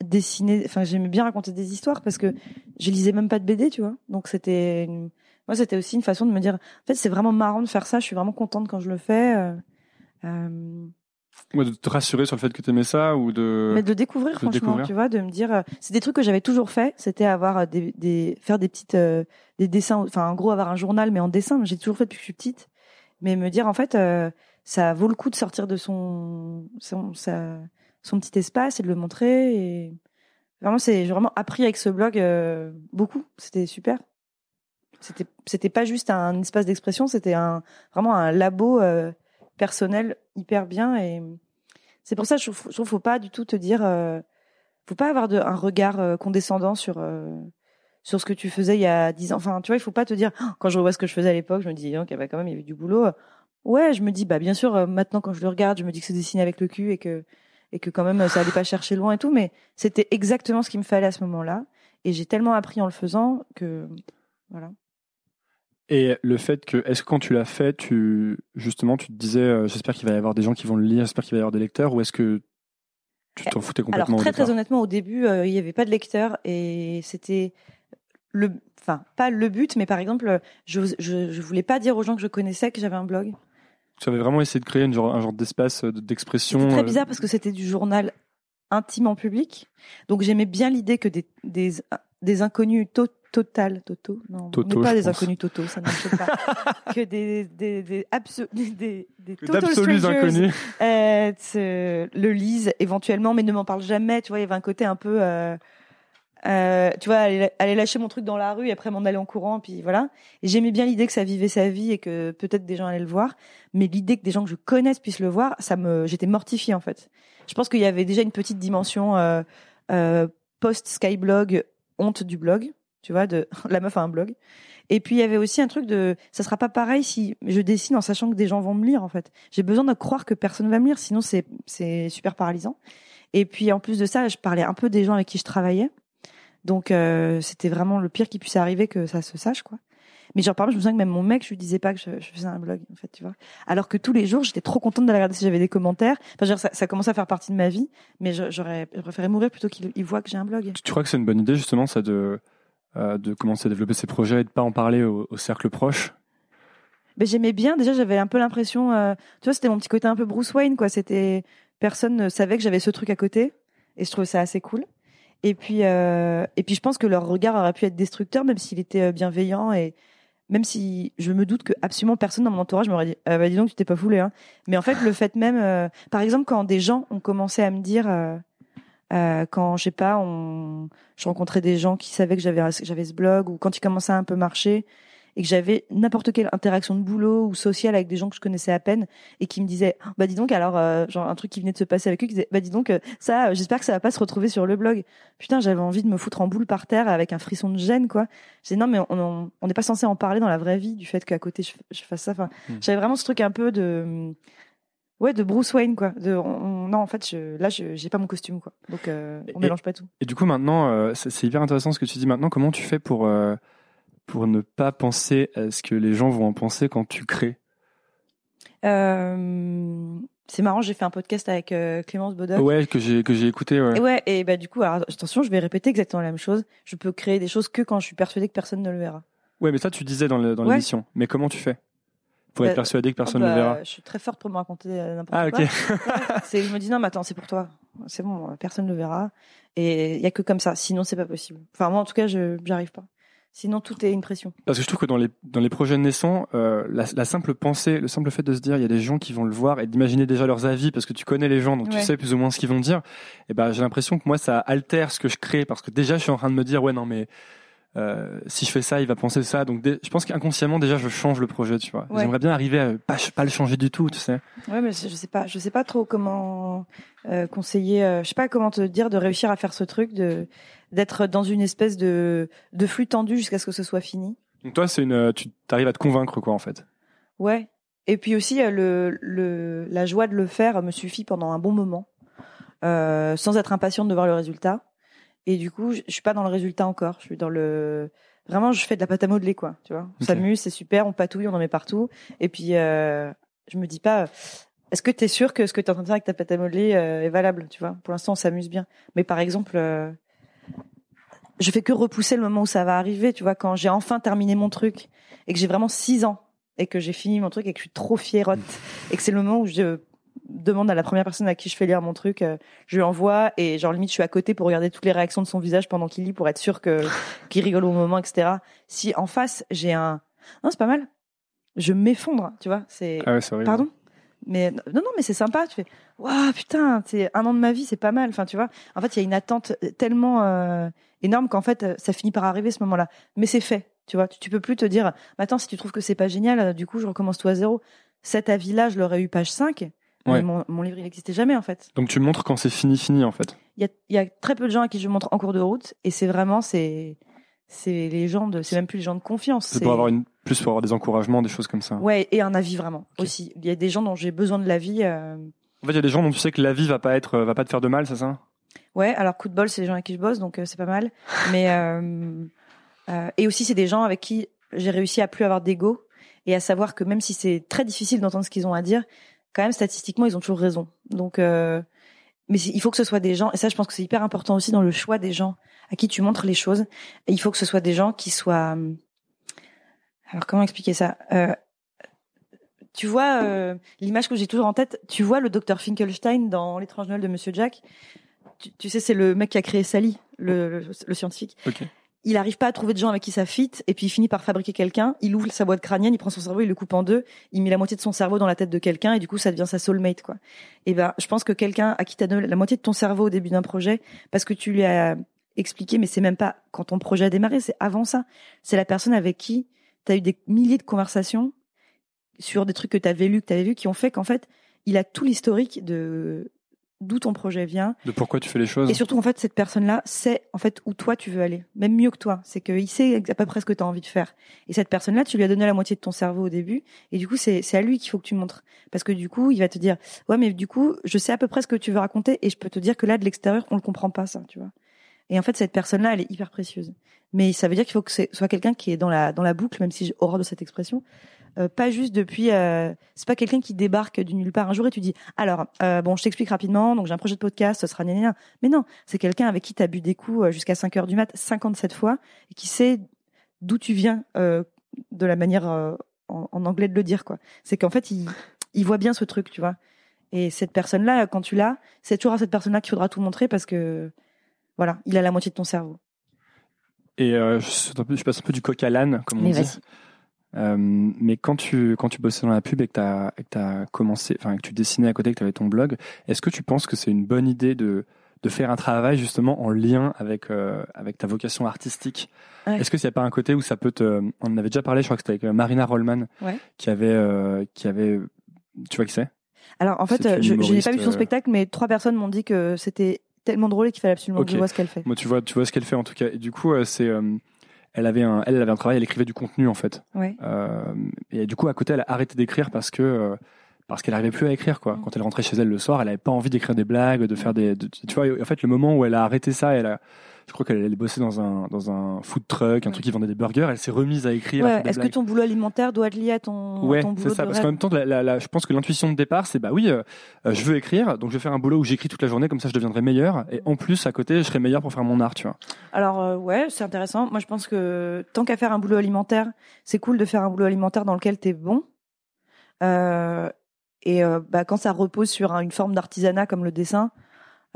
dessiner, enfin j'aimais bien raconter des histoires parce que je lisais même pas de BD, tu vois. Donc c'était, une- moi c'était aussi une façon de me dire, en fait c'est vraiment marrant de faire ça. Je suis vraiment contente quand je le fais. Euh, Ouais, de te rassurer sur le fait que t'aimais ça ou de. mais de le découvrir, de franchement, découvrir. tu vois, de me dire, euh, c'est des trucs que j'avais toujours fait, c'était avoir euh, des, des, faire des petites, euh, des dessins, enfin, en gros, avoir un journal, mais en dessin, j'ai toujours fait depuis que je suis petite. Mais me dire, en fait, euh, ça vaut le coup de sortir de son, son, sa- son petit espace et de le montrer. Et vraiment, c'est, j'ai vraiment appris avec ce blog beaucoup. C'était super. C'était, c'était pas juste un espace d'expression, c'était un, vraiment un labo personnel hyper bien et c'est pour ça je trouve, faut pas du tout te dire, euh, faut pas avoir de, un regard euh, condescendant sur euh, sur ce que tu faisais il y a dix ans. Enfin, tu vois, il faut pas te dire Ah, quand je revois ce que je faisais à l'époque, je me dis ok, bah quand même il y avait du boulot. Ouais, je me dis bah bien sûr euh, maintenant quand je le regarde, je me dis que c'est dessiné avec le cul et que et que quand même ça allait pas chercher loin et tout, mais c'était exactement ce qu'il me fallait à ce moment-là et j'ai tellement appris en le faisant que voilà. Et le fait que, est-ce que quand tu l'as fait, tu justement, tu te disais, euh, j'espère qu'il va y avoir des gens qui vont le lire, j'espère qu'il va y avoir des lecteurs, ou est-ce que tu t'en foutais Alors complètement au très très honnêtement, au début, euh, il y avait pas de lecteur et c'était le, enfin pas le but, mais par exemple, je, je je voulais pas dire aux gens que je connaissais que j'avais un blog. Tu avais vraiment essayé de créer une genre, un genre d'espace euh, d'expression. C'était très bizarre parce que c'était du journal intime en public, donc j'aimais bien l'idée que des des des inconnus total toto non Toto, on n'est pas des pense. inconnus toto ça ne marche pas que des des des abso- des, des, total strangers, inconnus. euh, le lisent éventuellement, mais ne m'en parle jamais. Tu vois, il y avait un côté un peu, euh, euh, tu vois, aller, aller lâcher mon truc dans la rue et après m'en aller en courant, puis voilà. Et j'aimais bien l'idée que ça vivait sa vie et que peut-être des gens allaient le voir, mais l'idée que des gens que je connaisse puissent le voir, ça me, j'étais mortifiée en fait. Je pense qu'il y avait déjà une petite dimension euh, post Skyblog, honte du blog, tu vois, de la meuf a un blog. Et puis il y avait aussi un truc de, ça sera pas pareil si je dessine en sachant que des gens vont me lire en fait. J'ai besoin de croire que personne va me lire, sinon c'est c'est super paralysant. Et puis en plus de ça, je parlais un peu des gens avec qui je travaillais. Donc euh, c'était vraiment le pire qui puisse arriver que ça se sache quoi. Mais genre par exemple, je me souviens que même mon mec, je lui disais pas que je, faisais un blog en fait, tu vois. Alors que tous les jours, j'étais trop contente d'aller regarder si j'avais des commentaires. Enfin, genre, ça, ça commençait à faire partie de ma vie, mais j'aurais préféré mourir plutôt qu'il il voit que j'ai un blog. Tu crois que c'est une bonne idée justement ça de de commencer à développer ses projets et de pas en parler au, au cercle proche Mais j'aimais bien. Déjà, j'avais un peu l'impression, euh, tu vois, c'était mon petit côté un peu Bruce Wayne, quoi. Personne ne savait que j'avais ce truc à côté, et je trouvais ça assez cool. Et puis, euh, et puis, je pense que leur regard aurait pu être destructeur, même s'il était euh, bienveillant et même si je me doute que absolument personne dans mon entourage m'aurait dit, ah bah dis donc, tu t'es pas foulé, hein. Mais en fait, le fait même, euh, par exemple, quand des gens ont commencé à me dire, euh, quand je sais pas, on, je rencontrais des gens qui savaient que j'avais j'avais ce blog ou quand il commençait à un peu marcher et que j'avais n'importe quelle interaction de boulot ou sociale avec des gens que je connaissais à peine et qui me disaient bah dis donc alors euh, genre un truc qui venait de se passer avec eux qui disait bah dis donc euh, ça euh, j'espère que ça va pas se retrouver sur le blog putain j'avais envie de me foutre en boule par terre avec un frisson de gêne quoi. J'ai non mais on n'est pas censé en parler dans la vraie vie du fait qu'à côté je, je fasse ça enfin Hmm. j'avais vraiment ce truc un peu de ouais de Bruce Wayne quoi de on- on- non en fait je, là je j'ai pas mon costume quoi donc euh, on Et- mélange pas tout Et du coup, maintenant, euh, c'est hyper intéressant ce que tu dis maintenant. Comment tu fais pour, euh, pour ne pas penser à ce que les gens vont en penser quand tu crées? C'est marrant, j'ai fait un podcast avec euh, Clémence Bodoc. Ouais, que j'ai que j'ai écouté. Ouais. Et ouais, et bah du coup, alors, attention, je vais répéter exactement la même chose. Je peux créer des choses que quand je suis persuadée que personne ne le verra. Ouais, mais ça, tu disais dans dans Ouais. l'émission. Mais comment tu fais? Pour être Bah, persuadé que personne Oh, ne bah, le verra Je suis très forte pour me raconter euh, n'importe Ah, quoi. ok. C'est, je me dis non, mais attends, c'est pour toi. C'est bon, personne ne le verra. Et il y a que comme ça. Sinon, c'est pas possible. Enfin, moi, en tout cas, je j'arrive pas. Sinon, tout est une pression. Parce que je trouve que dans les, dans les projets naissants, euh, la, la simple pensée, le simple fait de se dire il y a des gens qui vont le voir et d'imaginer déjà leurs avis parce que tu connais les gens, donc tu sais plus ou moins ce qu'ils vont dire, et ben j'ai l'impression que moi ça altère ce que je crée parce que déjà je suis en train de me dire ouais non mais euh, si je fais ça il va penser ça donc je pense qu'inconsciemment déjà je change le projet tu vois. Ouais. J'aimerais bien arriver à pas, pas le changer du tout tu sais. Ouais, mais je je sais pas, je sais pas trop comment euh, conseiller. euh, je sais pas comment te dire de réussir à faire ce truc, de d'être dans une espèce de de flux tendu jusqu'à ce que ce soit fini. Donc toi c'est une tu arrives à te convaincre quoi en fait. Ouais. Et puis aussi euh, le le la joie de le faire me suffit pendant un bon moment, euh, sans être impatiente de voir le résultat. Et du coup, je, je suis pas dans le résultat encore. Je suis dans le vraiment, je fais de la pâte à modeler quoi. Tu vois, on s'amuse, c'est super, on patouille, on en met partout. Et puis euh, je me dis pas. Est-ce que tu es sûr que ce que tu es en train de faire avec ta pâte à modeler euh, est valable, tu vois? Pour l'instant, on s'amuse bien. Mais par exemple, euh, je fais que repousser le moment où ça va arriver, tu vois, quand j'ai enfin terminé mon truc et que j'ai vraiment six ans et que j'ai fini mon truc et que je suis trop fiérote et que c'est le moment où je demande à la première personne à qui je fais lire mon truc, euh, je lui envoie et genre limite je suis à côté pour regarder toutes les réactions de son visage pendant qu'il lit pour être sûr que qu'il rigole au moment, etc. Si en face j'ai un, non c'est pas mal, je m'effondre, tu vois, c'est Ah ouais. Pardon? Mais non, non, mais c'est sympa. Tu fais, waouh, putain, c'est un an de ma vie, c'est pas mal. Enfin, tu vois. En fait, il y a une attente tellement euh, énorme qu'en fait, euh, ça finit par arriver ce moment-là. Mais c'est fait. Tu vois, tu, tu peux plus te dire, attends, si tu trouves que c'est pas génial, du coup, je recommence tout à zéro. Cet avis-là, je l'aurais eu page 5. Ouais. Mon, mon livre, il n'existait jamais, en fait. Donc tu montres quand c'est fini fini en fait. Il y a, il y a très peu de gens à qui je montre en cours de route. Et c'est vraiment, c'est, c'est les gens de, c'est même plus les gens de confiance. C'est pour avoir une plus pour avoir des encouragements des choses comme ça. Ouais, et un avis vraiment aussi. Il y a des gens dont j'ai besoin de l'avis. euh, En fait il y a des gens dont tu sais que la vie va pas être va pas te faire de mal c'est ça? Ouais, alors coup de bol, c'est les gens avec qui je bosse, donc euh, c'est pas mal. Mais euh, euh, et aussi c'est des gens avec qui j'ai réussi à plus avoir d'ego et à savoir que même si c'est très difficile d'entendre ce qu'ils ont à dire, quand même statistiquement ils ont toujours raison. Donc, euh, mais il faut que ce soit des gens et ça je pense que c'est hyper important aussi dans le choix des gens à qui tu montres les choses. Et il faut que ce soit des gens qui soient. euh, Alors comment expliquer ça Euh, Tu vois euh, l'image que j'ai toujours en tête. Tu vois le docteur Finkelstein dans l'étrange Noël de Monsieur Jack? Tu, sais, c'est le mec qui a créé Sally, le, le, le scientifique. Il arrive pas à trouver de gens avec qui ça fit, et puis il finit par fabriquer quelqu'un. Il ouvre sa boîte crânienne, il prend son cerveau, il le coupe en deux, il met la moitié de son cerveau dans la tête de quelqu'un, et du coup, ça devient sa soulmate, quoi. Et ben, je pense que quelqu'un à qui t'as donné la moitié de ton cerveau au début d'un projet, parce que tu lui as expliqué, mais c'est même pas quand ton projet a démarré, c'est avant ça. C'est la personne avec qui t'as eu des milliers de conversations sur des trucs que t'avais lu, que t'avais vu, qui ont fait qu'en fait, il a tout l'historique de d'où ton projet vient, De pourquoi tu fais les choses. et surtout, en fait, cette personne-là sait en fait où toi tu veux aller, même mieux que toi. C'est qu'il sait à peu près ce que tu as envie de faire. Et cette personne-là, tu lui as donné la moitié de ton cerveau au début, et du coup, c'est c'est à lui qu'il faut que tu montres, parce que du coup, il va te dire, ouais, mais du coup, je sais à peu près ce que tu veux raconter, et je peux te dire que là, de l'extérieur, on le comprend pas ça, tu vois. Et en fait, cette personne-là, elle est hyper précieuse. Mais ça veut dire qu'il faut que ce soit quelqu'un qui est dans la dans la boucle, même si j'ai horreur de cette expression. Euh, pas juste depuis. Euh, c'est pas quelqu'un qui débarque du nulle part un jour et tu dis alors euh, bon, je t'explique rapidement. Donc j'ai un projet de podcast, ce sera gna, Mais non, c'est quelqu'un avec qui t'as bu des coups jusqu'à 5 heures du mat 57 fois et qui sait d'où tu viens de la manière en, en, anglais de le dire quoi. C'est qu'en fait il il voit bien ce truc, tu vois. Et cette personne-là, quand tu l'as, c'est toujours à cette personne-là qu'il faudra tout montrer parce que voilà, il a la moitié de ton cerveau. Et je, je, passe un peu du coq à l'âne, comme on mais dit. Euh, mais quand tu quand tu bossais dans la pub et que tu as, as, commencé, enfin que tu dessinais à côté, que tu avais ton blog, est-ce que tu penses que c'est une bonne idée de de faire un travail justement en lien avec euh, avec ta vocation artistique? Ouais. Est-ce que s'il n'y a pas un côté où ça peut te On en avait déjà parlé, je crois que c'était avec euh, Marina Rollman ouais. qui avait euh, qui avait tu vois qui c'est? Alors en fait, je, je n'ai pas vu son spectacle, mais trois personnes m'ont dit que c'était tellement drôle et qu'il fallait absolument okay. que je vois ce qu'elle fait. Moi, tu vois, tu vois ce qu'elle fait en tout cas. Et du coup, c'est elle avait un, elle, avait un travail, elle écrivait du contenu en fait. Ouais. Euh, et du coup, à côté, elle a arrêté d'écrire parce que euh, parce qu'elle n'arrivait plus à écrire quoi. Quand elle rentrait chez elle le soir, elle avait pas envie d'écrire des blagues, de faire des, de, tu vois. En fait, le moment où elle a arrêté ça, elle a, je crois qu'elle allait bosser dans un dans un food truck, un truc qui vendait des burgers. Elle s'est remise à écrire. Ouais. Est-ce que ton boulot alimentaire doit être lié à ton, ouais, à ton boulot c'est ça. de Parce qu'en même temps, la, la, la, je pense que l'intuition de départ, c'est bah oui, euh, je veux écrire, donc je vais faire un boulot où j'écris toute la journée, comme ça je deviendrai meilleur. Et en plus, à côté, je serai meilleur pour faire mon art, tu vois. Alors euh, ouais, c'est intéressant. Moi, je pense que tant qu'à faire un boulot alimentaire, c'est cool de faire un boulot alimentaire dans lequel t'es bon. Euh, et bah, quand ça repose sur une forme d'artisanat comme le dessin,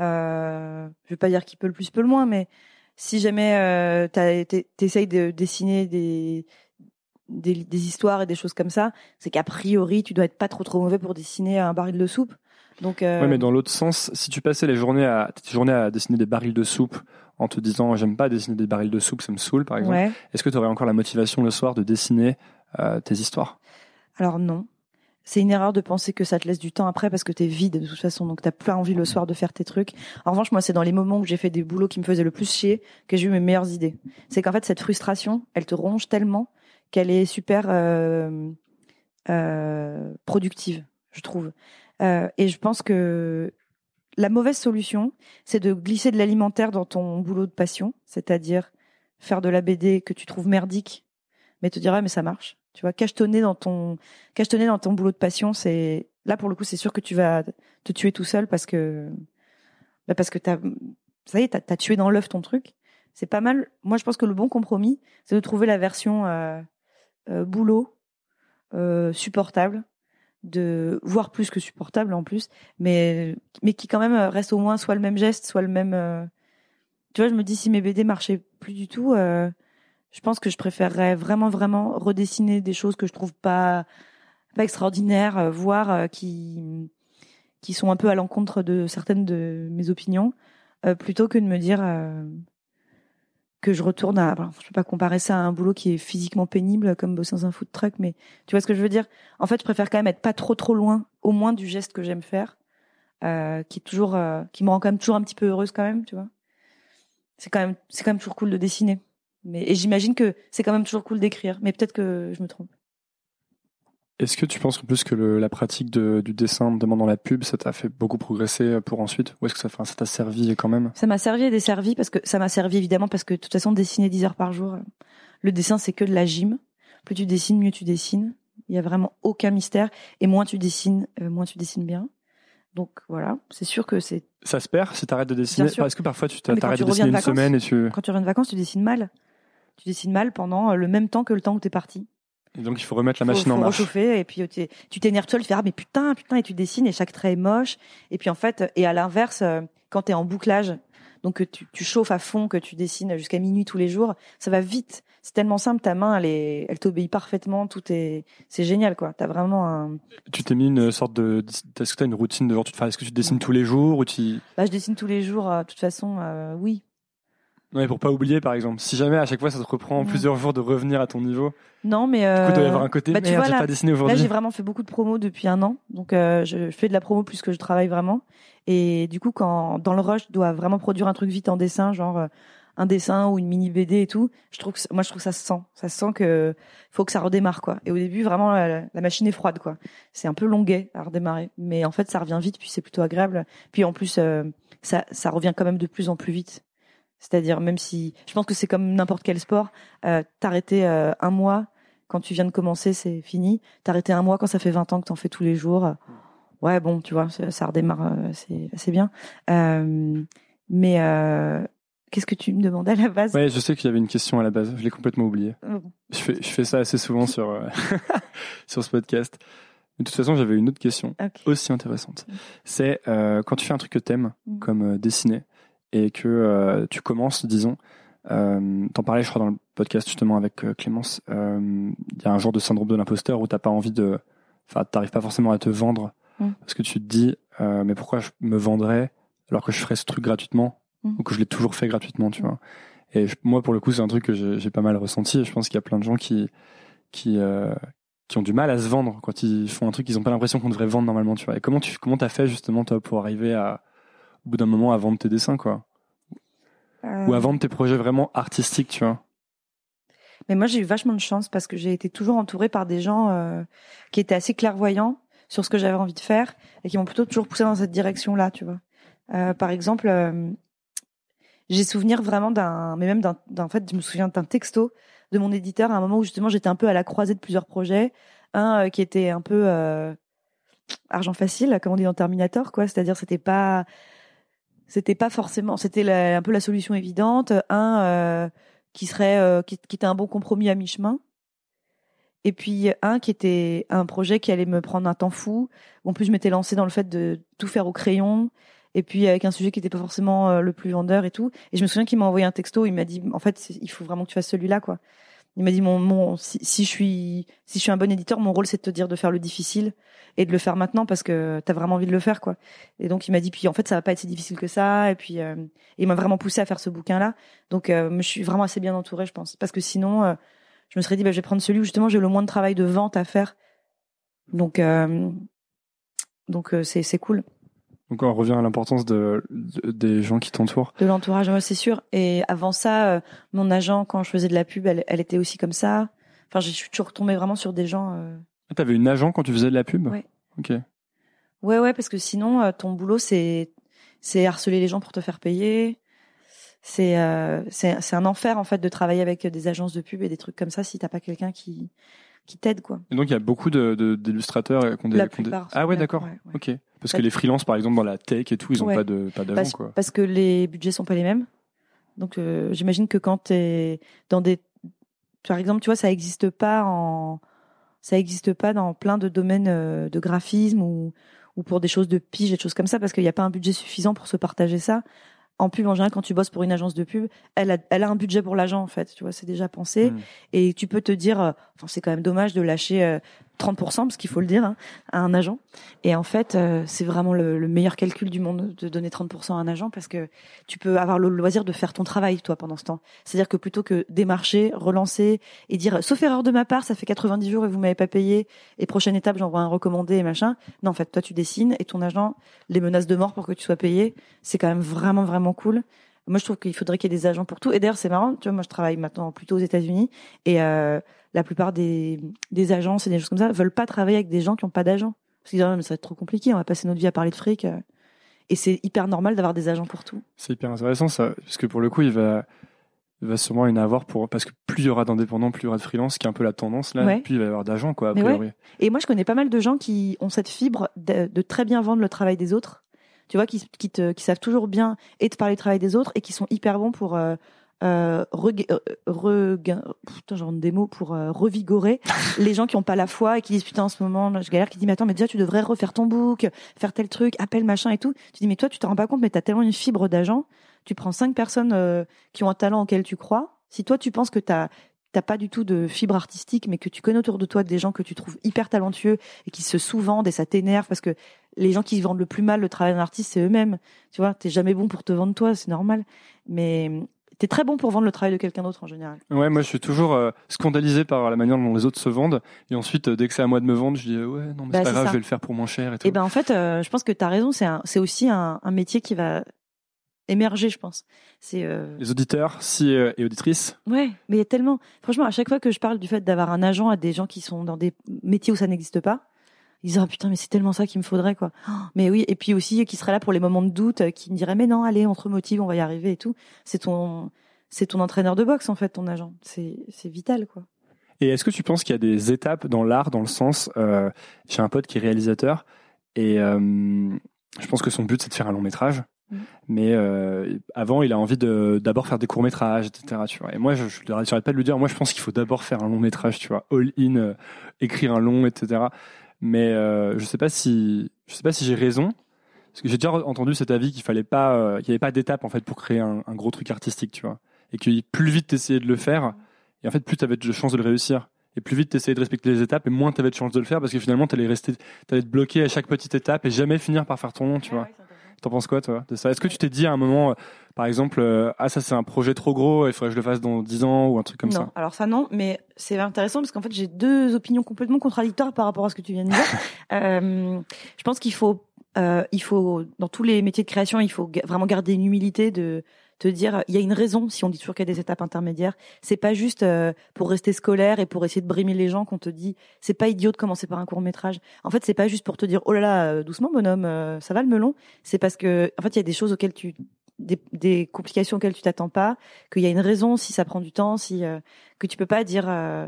euh, je vais pas dire qui peut le plus peut le moins, mais si jamais euh, t'essayes de dessiner des, des, des histoires et des choses comme ça, c'est qu'a priori tu dois être pas trop trop mauvais pour dessiner un baril de soupe. Donc euh... ouais, mais dans l'autre sens, si tu passais les journées à tes journées à dessiner des barils de soupe en te disant j'aime pas dessiner des barils de soupe, ça me saoule par exemple, ouais. est-ce que tu aurais encore la motivation le soir de dessiner euh, tes histoires? Alors non. C'est une erreur de penser que ça te laisse du temps après parce que t'es vide de toute façon, donc t'as plus envie le soir de faire tes trucs. En revanche, moi, c'est dans les moments où j'ai fait des boulots qui me faisaient le plus chier que j'ai eu mes meilleures idées. C'est qu'en fait, cette frustration, elle te ronge tellement qu'elle est super euh, euh, productive, je trouve. Euh, et je pense que la mauvaise solution, c'est de glisser de l'alimentaire dans ton boulot de passion, c'est-à-dire faire de la BD que tu trouves merdique, mais te dire ah, mais ça marche. Tu vois, cachetonner dans ton boulot de passion, c'est là pour le coup, c'est sûr que tu vas te tuer tout seul parce que bah parce que t'as ça y t'as as tué dans l'œuf ton truc. C'est pas mal. Moi, je pense que le bon compromis, c'est de trouver la version euh, euh, boulot euh, supportable, de voire plus que supportable en plus, mais mais qui quand même reste au moins soit le même geste, soit le même. Tu vois, je me dis si mes BD marchaient plus du tout. Euh, je pense que je préférerais vraiment vraiment redessiner des choses que je trouve pas pas extraordinaires, euh, voire euh, qui qui sont un peu à l'encontre de certaines de mes opinions, euh, plutôt que de me dire euh, que je retourne à. Alors, je peux pas comparer ça à un boulot qui est physiquement pénible comme bosser dans un food truck, mais tu vois ce que je veux dire? En fait, je préfère quand même être pas trop trop loin, au moins du geste que j'aime faire, euh, qui est toujours, qui me rend quand même toujours un petit peu heureuse quand même, tu vois? C'est quand même, c'est quand même toujours cool de dessiner. Mais, et j'imagine que c'est quand même toujours cool d'écrire, mais peut-être que je me trompe. Est-ce que tu penses en plus que le, la pratique de, du dessin, notamment dans la pub, ça t'a fait beaucoup progresser pour ensuite? Ou est-ce que ça, ça t'a servi quand même? Ça m'a servi et desservi parce que ça m'a servi évidemment parce que de toute façon dessiner 10 heures par jour, le dessin c'est que de la gym. Plus tu dessines, mieux tu dessines. Il y a vraiment aucun mystère et moins tu dessines, euh, moins tu dessines bien. Donc voilà, c'est sûr que c'est. Ça se perd si t'arrêtes de dessiner? Est-ce que parfois tu t'arrêtes ah, de dessiner une semaine et tu. Quand tu reviens de vacances, tu dessines mal. Tu dessines mal pendant le même temps que le temps où t'es parti. Et donc il faut remettre la faut, machine faut en marche. Rechauffer et puis tu t'énerves seul, tu fais ah mais putain putain et tu dessines et chaque trait est moche. Et puis en fait et à l'inverse quand t'es en bouclage donc que tu, tu chauffes à fond que tu dessines jusqu'à minuit tous les jours ça va vite. C'est tellement simple ta main elle est elle t'obéit parfaitement tout est c'est génial quoi. T'as vraiment un tu t'es mis une sorte de est-ce que t'as une routine de genre tu te est-ce que tu dessines tous les jours ou tu bah je dessine tous les jours de toute façon euh, oui Ouais, pour pas oublier, par exemple. Si jamais à chaque fois ça te reprend plusieurs jours de revenir à ton niveau, non mais euh, du coup, il doit y avoir un côté bah, tu merde, vois, j'ai là- pas dessiné Là, aujourd'hui. j'ai vraiment fait beaucoup de promos depuis un an, donc euh, je fais de la promo plus que je travaille vraiment. Et du coup, quand dans le rush, je dois vraiment produire un truc vite en dessin, genre euh, un dessin ou une mini BD et tout. Je trouve que moi, je trouve que ça se sent, ça se sent que faut que ça redémarre quoi. Et au début, vraiment, la, la machine est froide quoi. C'est un peu longuet à redémarrer, mais en fait, ça revient vite, puis c'est plutôt agréable. Puis en plus, euh, ça, ça revient quand même de plus en plus vite. C'est-à-dire même si, je pense que c'est comme n'importe quel sport, euh, t'arrêter euh, un mois quand tu viens de commencer, c'est fini. T'arrêter un mois quand ça fait 20 ans que t'en fais tous les jours. euh, ouais, bon, tu vois, ça, ça redémarre, c'est assez bien. Mais qu'est-ce que tu me demandais à la base? Ouais, je sais qu'il y avait une question à la base. Je l'ai complètement oublié. Oh, Je fais, je fais ça assez souvent sur, sur ce podcast. Mais de toute façon, j'avais une autre question aussi intéressante. C'est euh, quand tu fais un truc que t'aimes, Mhm. comme euh, dessiner, et que euh, tu commences, disons, euh, t'en parlais, je crois, dans le podcast justement avec euh, Clémence, euh, il y a un genre de syndrome de l'imposteur où t'as pas envie de... Enfin, t'arrives pas forcément à te vendre, Mhm. parce que tu te dis, mais pourquoi je me vendrais alors que je ferais ce truc gratuitement, Mhm. ou que je l'ai toujours fait gratuitement, tu vois? Et je- moi, pour le coup, c'est un truc que j'ai pas mal ressenti, et je pense qu'il y a plein de gens qui... qui qui ont du mal à se vendre quand ils font un truc qu'ils ont pas l'impression qu'on devrait vendre normalement, tu vois? Et comment tu comment t'as fait justement toi pour arriver à au bout d'un moment à vendre tes dessins quoi, Euh, ou à vendre tes projets vraiment artistiques, tu vois. Mais moi, j'ai eu vachement de chance parce que j'ai été toujours entourée par des gens euh, qui étaient assez clairvoyants sur ce que j'avais envie de faire et qui m'ont plutôt toujours poussé dans cette direction-là, tu vois. Euh, par exemple, euh, j'ai souvenir vraiment d'un, mais même d'un, en fait, je me souviens d'un texto de mon éditeur à un moment où justement j'étais un peu à la croisée de plusieurs projets, un euh, qui était un peu euh, argent facile, comme on dit dans Terminator, quoi. C'est-à-dire, c'était pas, c'était pas forcément, c'était un peu la solution évidente. Un euh, qui serait euh, qui, était un bon compromis à mi-chemin. Et puis un qui était un projet qui allait me prendre un temps fou. En plus, je m'étais lancée dans le fait de tout faire au crayon. Et puis avec un sujet qui n'était pas forcément euh, le plus vendeur et tout. Et je me souviens qu'il m'a envoyé un texto. Il m'a dit, en fait, il faut vraiment que tu fasses celui-là, quoi. Il m'a dit, mon, si, je suis, si je suis un bon éditeur, mon rôle c'est de te dire de faire le difficile et de le faire maintenant parce que t'as vraiment envie de le faire, quoi. Et donc il m'a dit, puis en fait, ça va pas être si difficile que ça. Et puis euh, il m'a vraiment poussé à faire ce bouquin-là. Donc euh, je suis vraiment assez bien entourée, je pense, parce que sinon, euh, je me serais dit, bah, je vais prendre celui où justement j'ai le moins de travail de vente à faire. Donc euh, donc euh, c'est c'est cool. Donc on revient à l'importance de, de- des gens qui t'entourent. De l'entourage, c'est sûr. Et avant ça, euh, mon agent, quand je faisais de la pub, elle, elle était aussi comme ça. Enfin, je suis toujours tombée vraiment sur des gens. euh, Ah, T'avais une agent quand tu faisais de la pub? Ouais. Ok. Ouais, ouais, parce que sinon, euh, ton boulot, c'est c'est harceler les gens pour te faire payer. C'est c'est c'est un enfer en fait de travailler avec des agences de pub et des trucs comme ça si t'as pas quelqu'un qui qui t'aide quoi. Et donc il y a beaucoup de de- d'illustrateurs euh, qui ont des, La plupart. Ah ouais, d'accord. ouais, ouais. Ok. Parce que les freelances, par exemple, dans la tech et tout, ils ont Ouais. pas de pas d'agent Parce, quoi. parce que les budgets sont pas les mêmes. Donc euh, j'imagine que quand t'es dans des, par exemple, tu vois, ça existe pas en, ça existe pas dans plein de domaines euh, de graphisme ou ou pour des choses de pige et des choses comme ça parce qu'il n'y a pas un budget suffisant pour se partager ça. En pub, en général, quand tu bosses pour une agence de pub, elle a, elle a un budget pour l'agent, en fait. Tu vois, c'est déjà pensé. Mm. Et tu peux te dire, euh, enfin, c'est quand même dommage de lâcher euh, 30%, parce qu'il faut le dire, hein, à un agent. Et en fait, euh, c'est vraiment le, le meilleur calcul du monde de donner 30% à un agent parce que tu peux avoir le loisir de faire ton travail, toi, pendant ce temps. C'est-à-dire que plutôt que démarcher, relancer et dire, sauf erreur de ma part, ça fait 90 jours et vous m'avez pas payé, et prochaine étape, j'envoie un recommandé et machin. Non, en fait, toi, tu dessines et ton agent les menace de mort pour que tu sois payé. C'est quand même vraiment, vraiment cool. Moi, je trouve qu'il faudrait qu'il y ait des agents pour tout. Et d'ailleurs, c'est marrant, tu vois, moi, je travaille maintenant plutôt aux États-Unis et euh, la plupart des, des agences et des choses comme ça veulent pas travailler avec des gens qui ont pas d'agents. Parce qu'ils disent, ah, mais ça va être trop compliqué, on va passer notre vie à parler de fric. euh. Et c'est hyper normal d'avoir des agents pour tout. C'est hyper intéressant ça, parce que pour le coup, il va, il va sûrement y en avoir pour parce que plus il y aura d'indépendants, plus il y aura de freelance, qui est un peu la tendance là. Ouais. Plus il va y avoir d'agents quoi. A. Et moi, je connais pas mal de gens qui ont cette fibre de, de très bien vendre le travail des autres. Tu vois, qui, qui, te, qui savent toujours bien et te parler du travail des autres et qui sont hyper bons pour euh, euh, rega- euh, regain- putain, j'invente des mots pour euh, revigorer les gens qui ont pas la foi et qui disent putain en ce moment je galère, qui disent mais attends mais déjà tu devrais refaire ton book, faire tel truc, appelle machin et tout. Tu dis mais toi tu te rends pas compte mais t'as tellement une fibre d'agent. Tu prends cinq personnes euh, qui ont un talent auquel tu crois. Si toi tu penses que t'as t'as pas du tout de fibre artistique, mais que tu connais autour de toi des gens que tu trouves hyper talentueux et qui se sous-vendent et ça t'énerve parce que les gens qui vendent le plus mal le travail d'un artiste, c'est eux-mêmes. Tu vois, t'es jamais bon pour te vendre toi, c'est normal. Mais t'es très bon pour vendre le travail de quelqu'un d'autre en général. Ouais, moi je suis toujours euh, scandalisé par la manière dont les autres se vendent. Et ensuite, euh, dès que c'est à moi de me vendre, je dis euh, ouais, non, mais Bah, c'est pas grave, ça. je vais le faire pour moins cher et tout. Et ben en fait, euh, je pense que t'as raison. C'est aussi un, un métier qui va émerger, je pense. C'est Les auditeurs, si et auditrices, Ouais, mais il y a tellement. Franchement, à chaque fois que je parle du fait d'avoir un agent à des gens qui sont dans des métiers où ça n'existe pas, ils disent ah putain mais c'est tellement ça qu'il me faudrait quoi. Mais oui et puis aussi qui serait là pour les moments de doute, euh, qui me dirait mais non allez on te remotive, on va y arriver et tout. C'est ton c'est ton entraîneur de boxe en fait ton agent. C'est c'est vital quoi. Et est-ce que tu penses qu'il y a des étapes dans l'art, dans le sens, euh, j'ai un pote qui est réalisateur et euh, je pense que son but c'est de faire un long métrage. Mhm. Mais euh, avant, il a envie de d'abord faire des courts métrages, etc. Tu vois. Et moi, je je n'arrête pas de lui dire. Moi, je pense qu'il faut d'abord faire un long métrage, tu vois, all in, euh, écrire un long, etc. Mais euh, je sais pas si je sais pas si j'ai raison. Parce que j'ai déjà entendu cet avis qu'il fallait pas, euh, qu'il n'y avait pas d'étape en fait pour créer un, un gros truc artistique, tu vois, et que plus vite t'essayais de le faire, et en fait plus t'avais de chances de le réussir, et plus vite t'essayais de respecter les étapes, et moins t'avais de chances de le faire, parce que finalement t'allais rester, t'allais te bloquer à chaque petite étape et jamais finir par faire ton long, tu vois. T'en penses quoi, toi, de ça? Est-ce que tu t'es dit à un moment, euh, par exemple, euh, ah ça c'est un projet trop gros, il faudrait que je le fasse dans 10 ans ou un truc comme non, ça? Alors ça non, mais c'est intéressant parce qu'en fait j'ai deux opinions complètement contradictoires par rapport à ce que tu viens de dire. Euh, je pense qu'il faut, il faut dans tous les métiers de création, il faut vraiment garder une humilité de te dire il y a une raison si on dit toujours qu'il y a des étapes intermédiaires. C'est pas juste euh, pour rester scolaire et pour essayer de brimer les gens qu'on te dit c'est pas idiot de commencer par un court métrage. En fait c'est pas juste pour te dire oh là là euh, doucement bonhomme euh, ça va le melon. C'est parce que en fait il y a des choses auxquelles tu des, des complications auxquelles tu t'attends pas, qu'il y a une raison si ça prend du temps, si euh, que tu peux pas dire euh,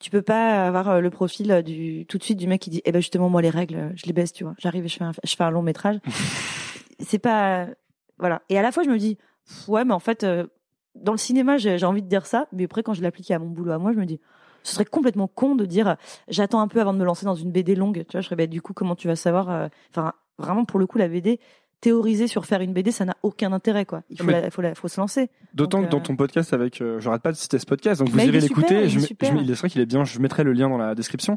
tu peux pas avoir euh, le profil du tout de suite du mec qui dit eh ben justement moi les règles je les baisse tu vois j'arrive et je fais un, je fais un long métrage c'est pas voilà et à la fois je me dis ouais mais en fait euh, dans le cinéma j'ai envie de dire ça mais après quand je l'applique à mon boulot à moi je me dis ce serait complètement con de dire euh, j'attends un peu avant de me lancer dans une BD longue tu vois je serais bah, du coup comment tu vas savoir euh, enfin vraiment pour le coup la BD théoriser sur faire une BD ça n'a aucun intérêt quoi il faut la- faut la- faut se lancer D'autant que dans ton podcast avec, euh, j'arrête pas de citer ce podcast, donc vous il irez l'écouter. il est Je, je il vrai qu'il est bien. Je mettrai le lien dans la description.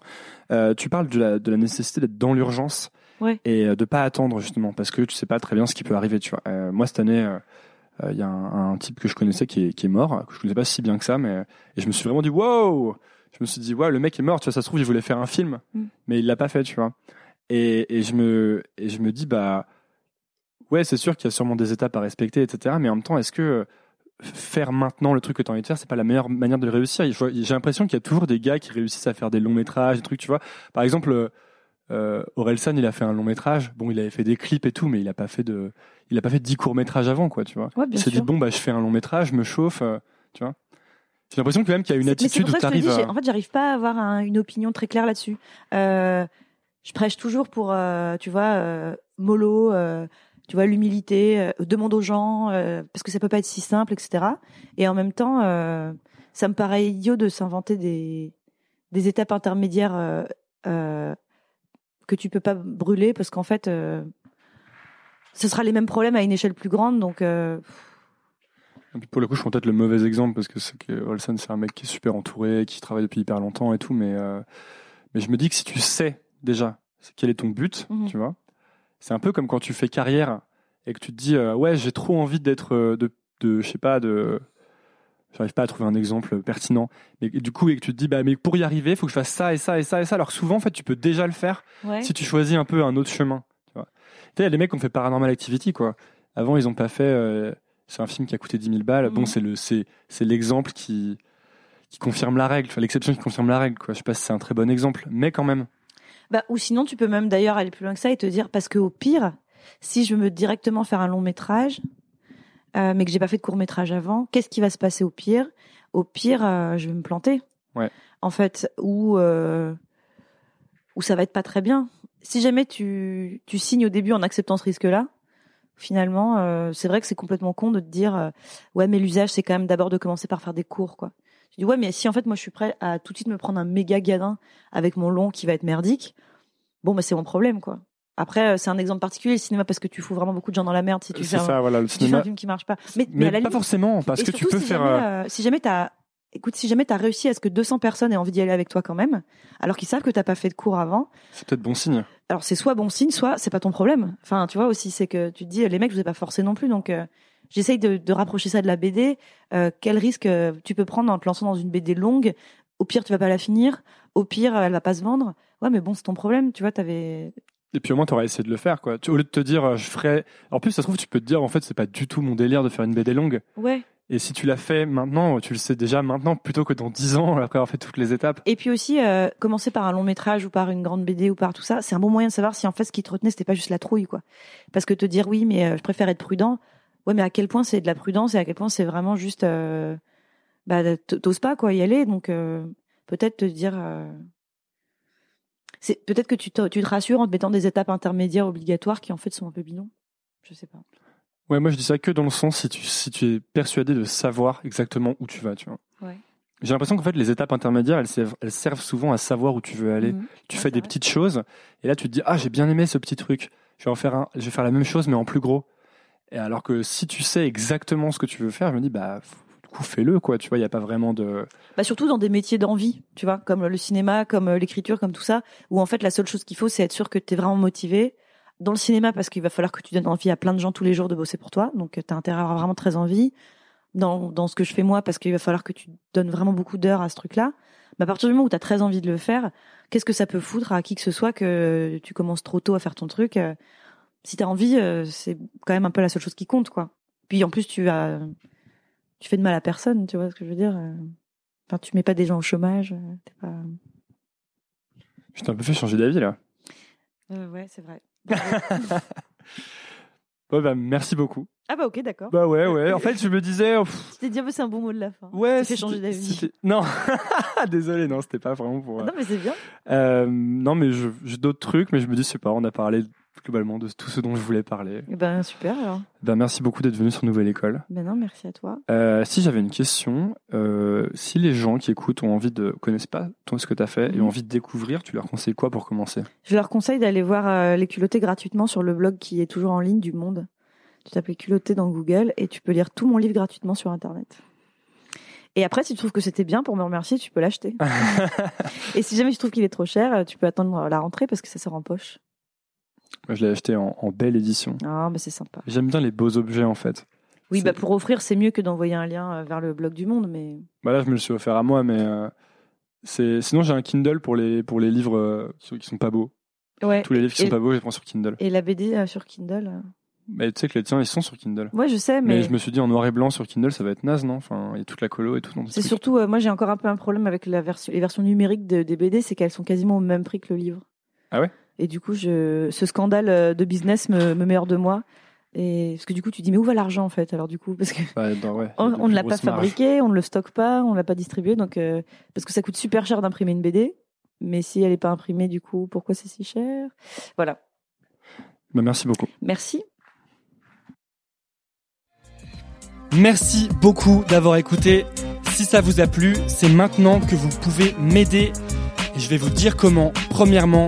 Euh, tu parles de la, de la nécessité d'être dans l'urgence Ouais. et de pas attendre justement parce que tu sais pas très bien ce qui peut arriver. Tu vois. Moi cette année, euh, euh, il y a un, un type que je connaissais qui est, qui est mort, que je connaissais pas si bien que ça, mais et je me suis vraiment dit wow. Je me suis dit ouais le mec est mort. Tu vois ça se trouve il voulait faire un film, Mm. mais il l'a pas fait. Tu vois. Et, et je me et je me dis bah ouais c'est sûr qu'il y a sûrement des étapes à respecter etc. Mais en même temps est-ce que faire maintenant le truc que tu as envie de faire, c'est pas la meilleure manière de le réussir? J'ai l'impression qu'il y a toujours des gars qui réussissent à faire des longs métrages, des trucs, tu vois. Par exemple, euh, Orelsan, il a fait un long métrage. Bon, il avait fait des clips et tout, mais il a pas fait de, il a pas fait dix courts métrages avant, quoi, tu vois. ouais Il s'est dit bon bah je fais un long métrage, je me chauffe, euh, tu vois. J'ai l'impression quand même qu'il y a une attitude pour où ça que je te dis, À... En fait, j'arrive pas à avoir un- une opinion très claire là-dessus. Euh, je prêche toujours pour, euh, tu vois, mollo, tu vois, l'humilité, demande aux gens, parce que ça peut pas être si simple, etc. Et en même temps, ça me paraît idiot de s'inventer des, des étapes intermédiaires que tu peux pas brûler, parce qu'en fait, euh, ce sera les mêmes problèmes à une échelle plus grande. Donc, euh, Et puis, Pour le coup, je prends peut-être le mauvais exemple parce que c'est que Orelsan, c'est un mec qui est super entouré, qui travaille depuis hyper longtemps et tout, mais euh, mais je me dis que si tu sais déjà quel est ton but, Mhm. tu vois, c'est un peu comme quand tu fais carrière et que tu te dis ouais j'ai trop envie d'être de de je sais pas de j'arrive pas à trouver un exemple pertinent. Mais du coup et que tu te dis bah mais pour y arriver il faut que je fasse ça et ça et ça et ça. Alors que souvent en fait tu peux déjà le faire ouais. si tu choisis un peu un autre chemin tu vois. Il y a des mecs qui ont fait Paranormal Activity quoi. Avant ils ont pas fait euh, c'est un film qui a coûté 10 000 balles. Bon Mhm. c'est le c'est c'est l'exemple qui qui confirme la règle l'exception qui confirme la règle quoi. Je sais pas si c'est un très bon exemple mais quand même. Bah, ou sinon, tu peux même d'ailleurs aller plus loin que ça et te dire, parce que au pire, si je veux directement faire un long métrage, euh, mais que j'ai pas fait de court métrage avant, qu'est-ce qui va se passer au pire? Au pire, euh, je vais me planter. Ouais. En fait, ou euh, ou ça va être pas très bien. Si jamais tu tu signes au début en acceptant ce risque-là, finalement, euh, c'est vrai que c'est complètement con de te dire, ouais, mais l'usage c'est quand même d'abord de commencer par faire des cours, quoi. Tu dis ouais, mais si en fait moi je suis prêt à tout de suite me prendre un méga gadin avec mon long qui va être merdique, bon bah c'est mon problème quoi. Après euh, c'est un exemple particulier le cinéma parce que tu fous vraiment beaucoup de gens dans la merde si tu fais un, voilà le si tu fais un film qui marche pas. Mais, mais, à la pas limite- forcément parce que tu peux si faire jamais, euh, euh, si jamais t'as écoute si jamais t'as réussi à ce que 200 personnes aient envie d'y aller avec toi quand même, alors qu'ils savent que t'as pas fait de cours avant, c'est peut-être bon signe alors c'est soit bon signe, soit c'est pas ton problème. Enfin, tu vois aussi, c'est que tu te dis les mecs, je vous ai pas forcé non plus, donc euh, j'essaye de, de rapprocher ça de la BD. Euh, quel risque tu peux prendre en te lançant dans une BD longue? Au pire, tu vas pas la finir. Au pire, elle va pas se vendre. Ouais, mais bon, c'est ton problème. Tu vois, t'avais. Et puis au moins, tu aurais essayé de le faire, quoi. Tu- au lieu de te dire, euh, je ferais. En plus, ça se trouve, tu peux te dire, en fait, c'est pas du tout mon délire de faire une BD longue. Ouais. Et si tu l'as fait maintenant, tu le sais déjà maintenant plutôt que dans 10 ans après avoir fait toutes les étapes. Et puis aussi, euh, commencer par un long métrage ou par une grande BD ou par tout ça, c'est un bon moyen de savoir si en fait ce qui te retenait c'était pas juste la trouille quoi. Parce que te dire oui, mais euh, je préfère être prudent. Ouais, mais à quel point c'est de la prudence et à quel point c'est vraiment juste, euh, bah t'oses pas quoi y aller. Donc peut-être te dire, c'est peut-être que tu te, tu te rassures en te mettant des étapes intermédiaires obligatoires qui en fait sont un peu bidons. Je sais pas. Ouais, moi je dis ça que dans le sens si tu, si tu es persuadé de savoir exactement où tu vas, tu vois. Ouais. J'ai l'impression qu'en fait les étapes intermédiaires, elles servent, elles servent souvent à savoir où tu veux aller. Mhm. Tu Ouais, fais des vrai. petites choses et là tu te dis ah j'ai bien aimé ce petit truc. Je vais en faire un, je vais faire la même chose mais en plus gros. Et alors que si tu sais exactement ce que tu veux faire, je me dis bah fais-le quoi. Tu vois, il y a pas vraiment de. Bah surtout dans des métiers d'envie, tu vois, comme le cinéma, comme euh, l'écriture, comme tout ça, où en fait la seule chose qu'il faut, c'est être sûr que tu es vraiment motivé. Dans le cinéma, parce qu'il va falloir que tu donnes envie à plein de gens tous les jours de bosser pour toi, donc tu as intérêt à avoir vraiment très envie. Dans, dans ce que je fais moi, parce qu'il va falloir que tu donnes vraiment beaucoup d'heures à ce truc-là. Mais à partir du moment où tu as très envie de le faire, qu'est-ce que ça peut foutre à qui que ce soit que tu commences trop tôt à faire ton truc euh, Si tu as envie, euh, c'est quand même un peu la seule chose qui compte, quoi. Puis en plus, tu as, tu fais de mal à personne, tu vois ce que je veux dire euh. Enfin, tu mets pas des gens au chômage. euh, t'es pas... Je t'ai un peu fait changer d'avis là. Euh, ouais, c'est vrai. Ouais bah merci beaucoup. ah bah ok, d'accord. Bah ouais ouais. En fait je me disais. pff, Je t'ai dit, c'est un bon mot de la fin. Ouais. C'était- changer d'avis. Non. Désolé non c'était pas vraiment pour. Ah non, mais c'est bien. Euh, non, mais je- j'ai d'autres trucs, mais je me dis, je sais pas, on a parlé globalement de tout ce dont je voulais parler. Eh ben, super alors. Ben, merci beaucoup d'être venu sur Nouvelle École. Ben non, merci à toi. Euh, si j'avais une question, euh, si les gens qui écoutent ont envie de connaissent pas toi ce que tu as fait et Mhm. ont envie de découvrir, tu leur conseilles quoi pour commencer? Je leur conseille d'aller voir euh, les culottés gratuitement sur le blog qui est toujours en ligne du Monde. Tu tapes les culottés dans Google et tu peux lire tout mon livre gratuitement sur Internet. Et après, si tu trouves que c'était bien pour me remercier, tu peux l'acheter. et si jamais tu trouves qu'il est trop cher, tu peux attendre la rentrée parce que ça sort en poche. Moi, je l'ai acheté en, en belle édition. Ah, mais c'est sympa. J'aime bien les beaux objets en fait. Oui, bah pour offrir, c'est mieux que d'envoyer un lien euh, vers le blog du Monde, mais Bah là, je me le suis offert à moi, mais euh, c'est sinon j'ai un Kindle pour les pour les livres euh, qui sont pas beaux. ouais. Tous les livres qui Et- sont pas beaux, je les prends sur Kindle. Et la BD euh, sur Kindle. Mais tu sais que les tiens, ils sont sur Kindle. Ouais, je sais, Mais, mais, je me suis dit en noir et blanc sur Kindle, ça va être naze, non? Enfin, il y a toute la colo et tout. c'est surtout, moi j'ai encore un peu un problème avec la version, les versions numériques de- des BD, c'est qu'elles sont quasiment au même prix que le livre. Ah ouais? Et du coup, je, ce scandale euh, de business me, me met hors de moi. Et parce que du coup, tu dis mais où va l'argent en fait? Alors du coup, parce que Ouais, dans- ouais, on, ne l'a pas fabriqué, on ne le stocke pas, on ne l'a pas distribué, donc euh, parce que ça coûte super cher d'imprimer une BD. Mais si elle n'est pas imprimée, du coup, pourquoi c'est si cher? Voilà. Bah, merci beaucoup. Merci. Merci beaucoup d'avoir écouté. Si ça vous a plu, c'est maintenant que vous pouvez m'aider. Et je vais vous dire comment. Premièrement,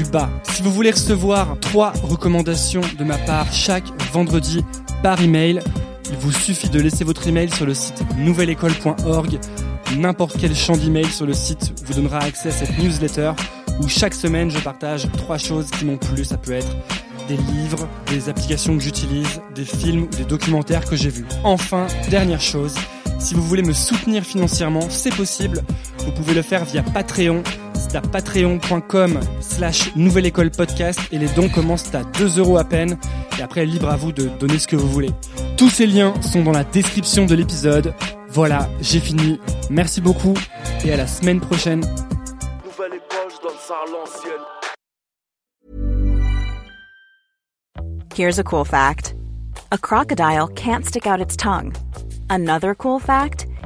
bas. Si vous voulez recevoir trois recommandations de ma part chaque vendredi par email, il vous suffit de laisser votre email sur le site nouvelleécole.org. N'importe quel champ d'email sur le site vous donnera accès à cette newsletter où chaque semaine je partage trois choses qui m'ont plu. Ça peut être des livres, des applications que j'utilise, des films ou des documentaires que j'ai vus. Enfin, dernière chose, si vous voulez me soutenir financièrement, c'est possible. Vous pouvez le faire via Patreon. C'est à patreon.com slash nouvelle école podcast et les dons commencent à 2 euros à peine. Et après, libre à vous de donner ce que vous voulez. Tous ces liens sont dans la description de l'épisode. Voilà, j'ai fini. Merci beaucoup et à la semaine prochaine. Nouvelle école, je donne ça à l'ancienne. Here's a cool fact a crocodile can't stick out its tongue. Another cool fact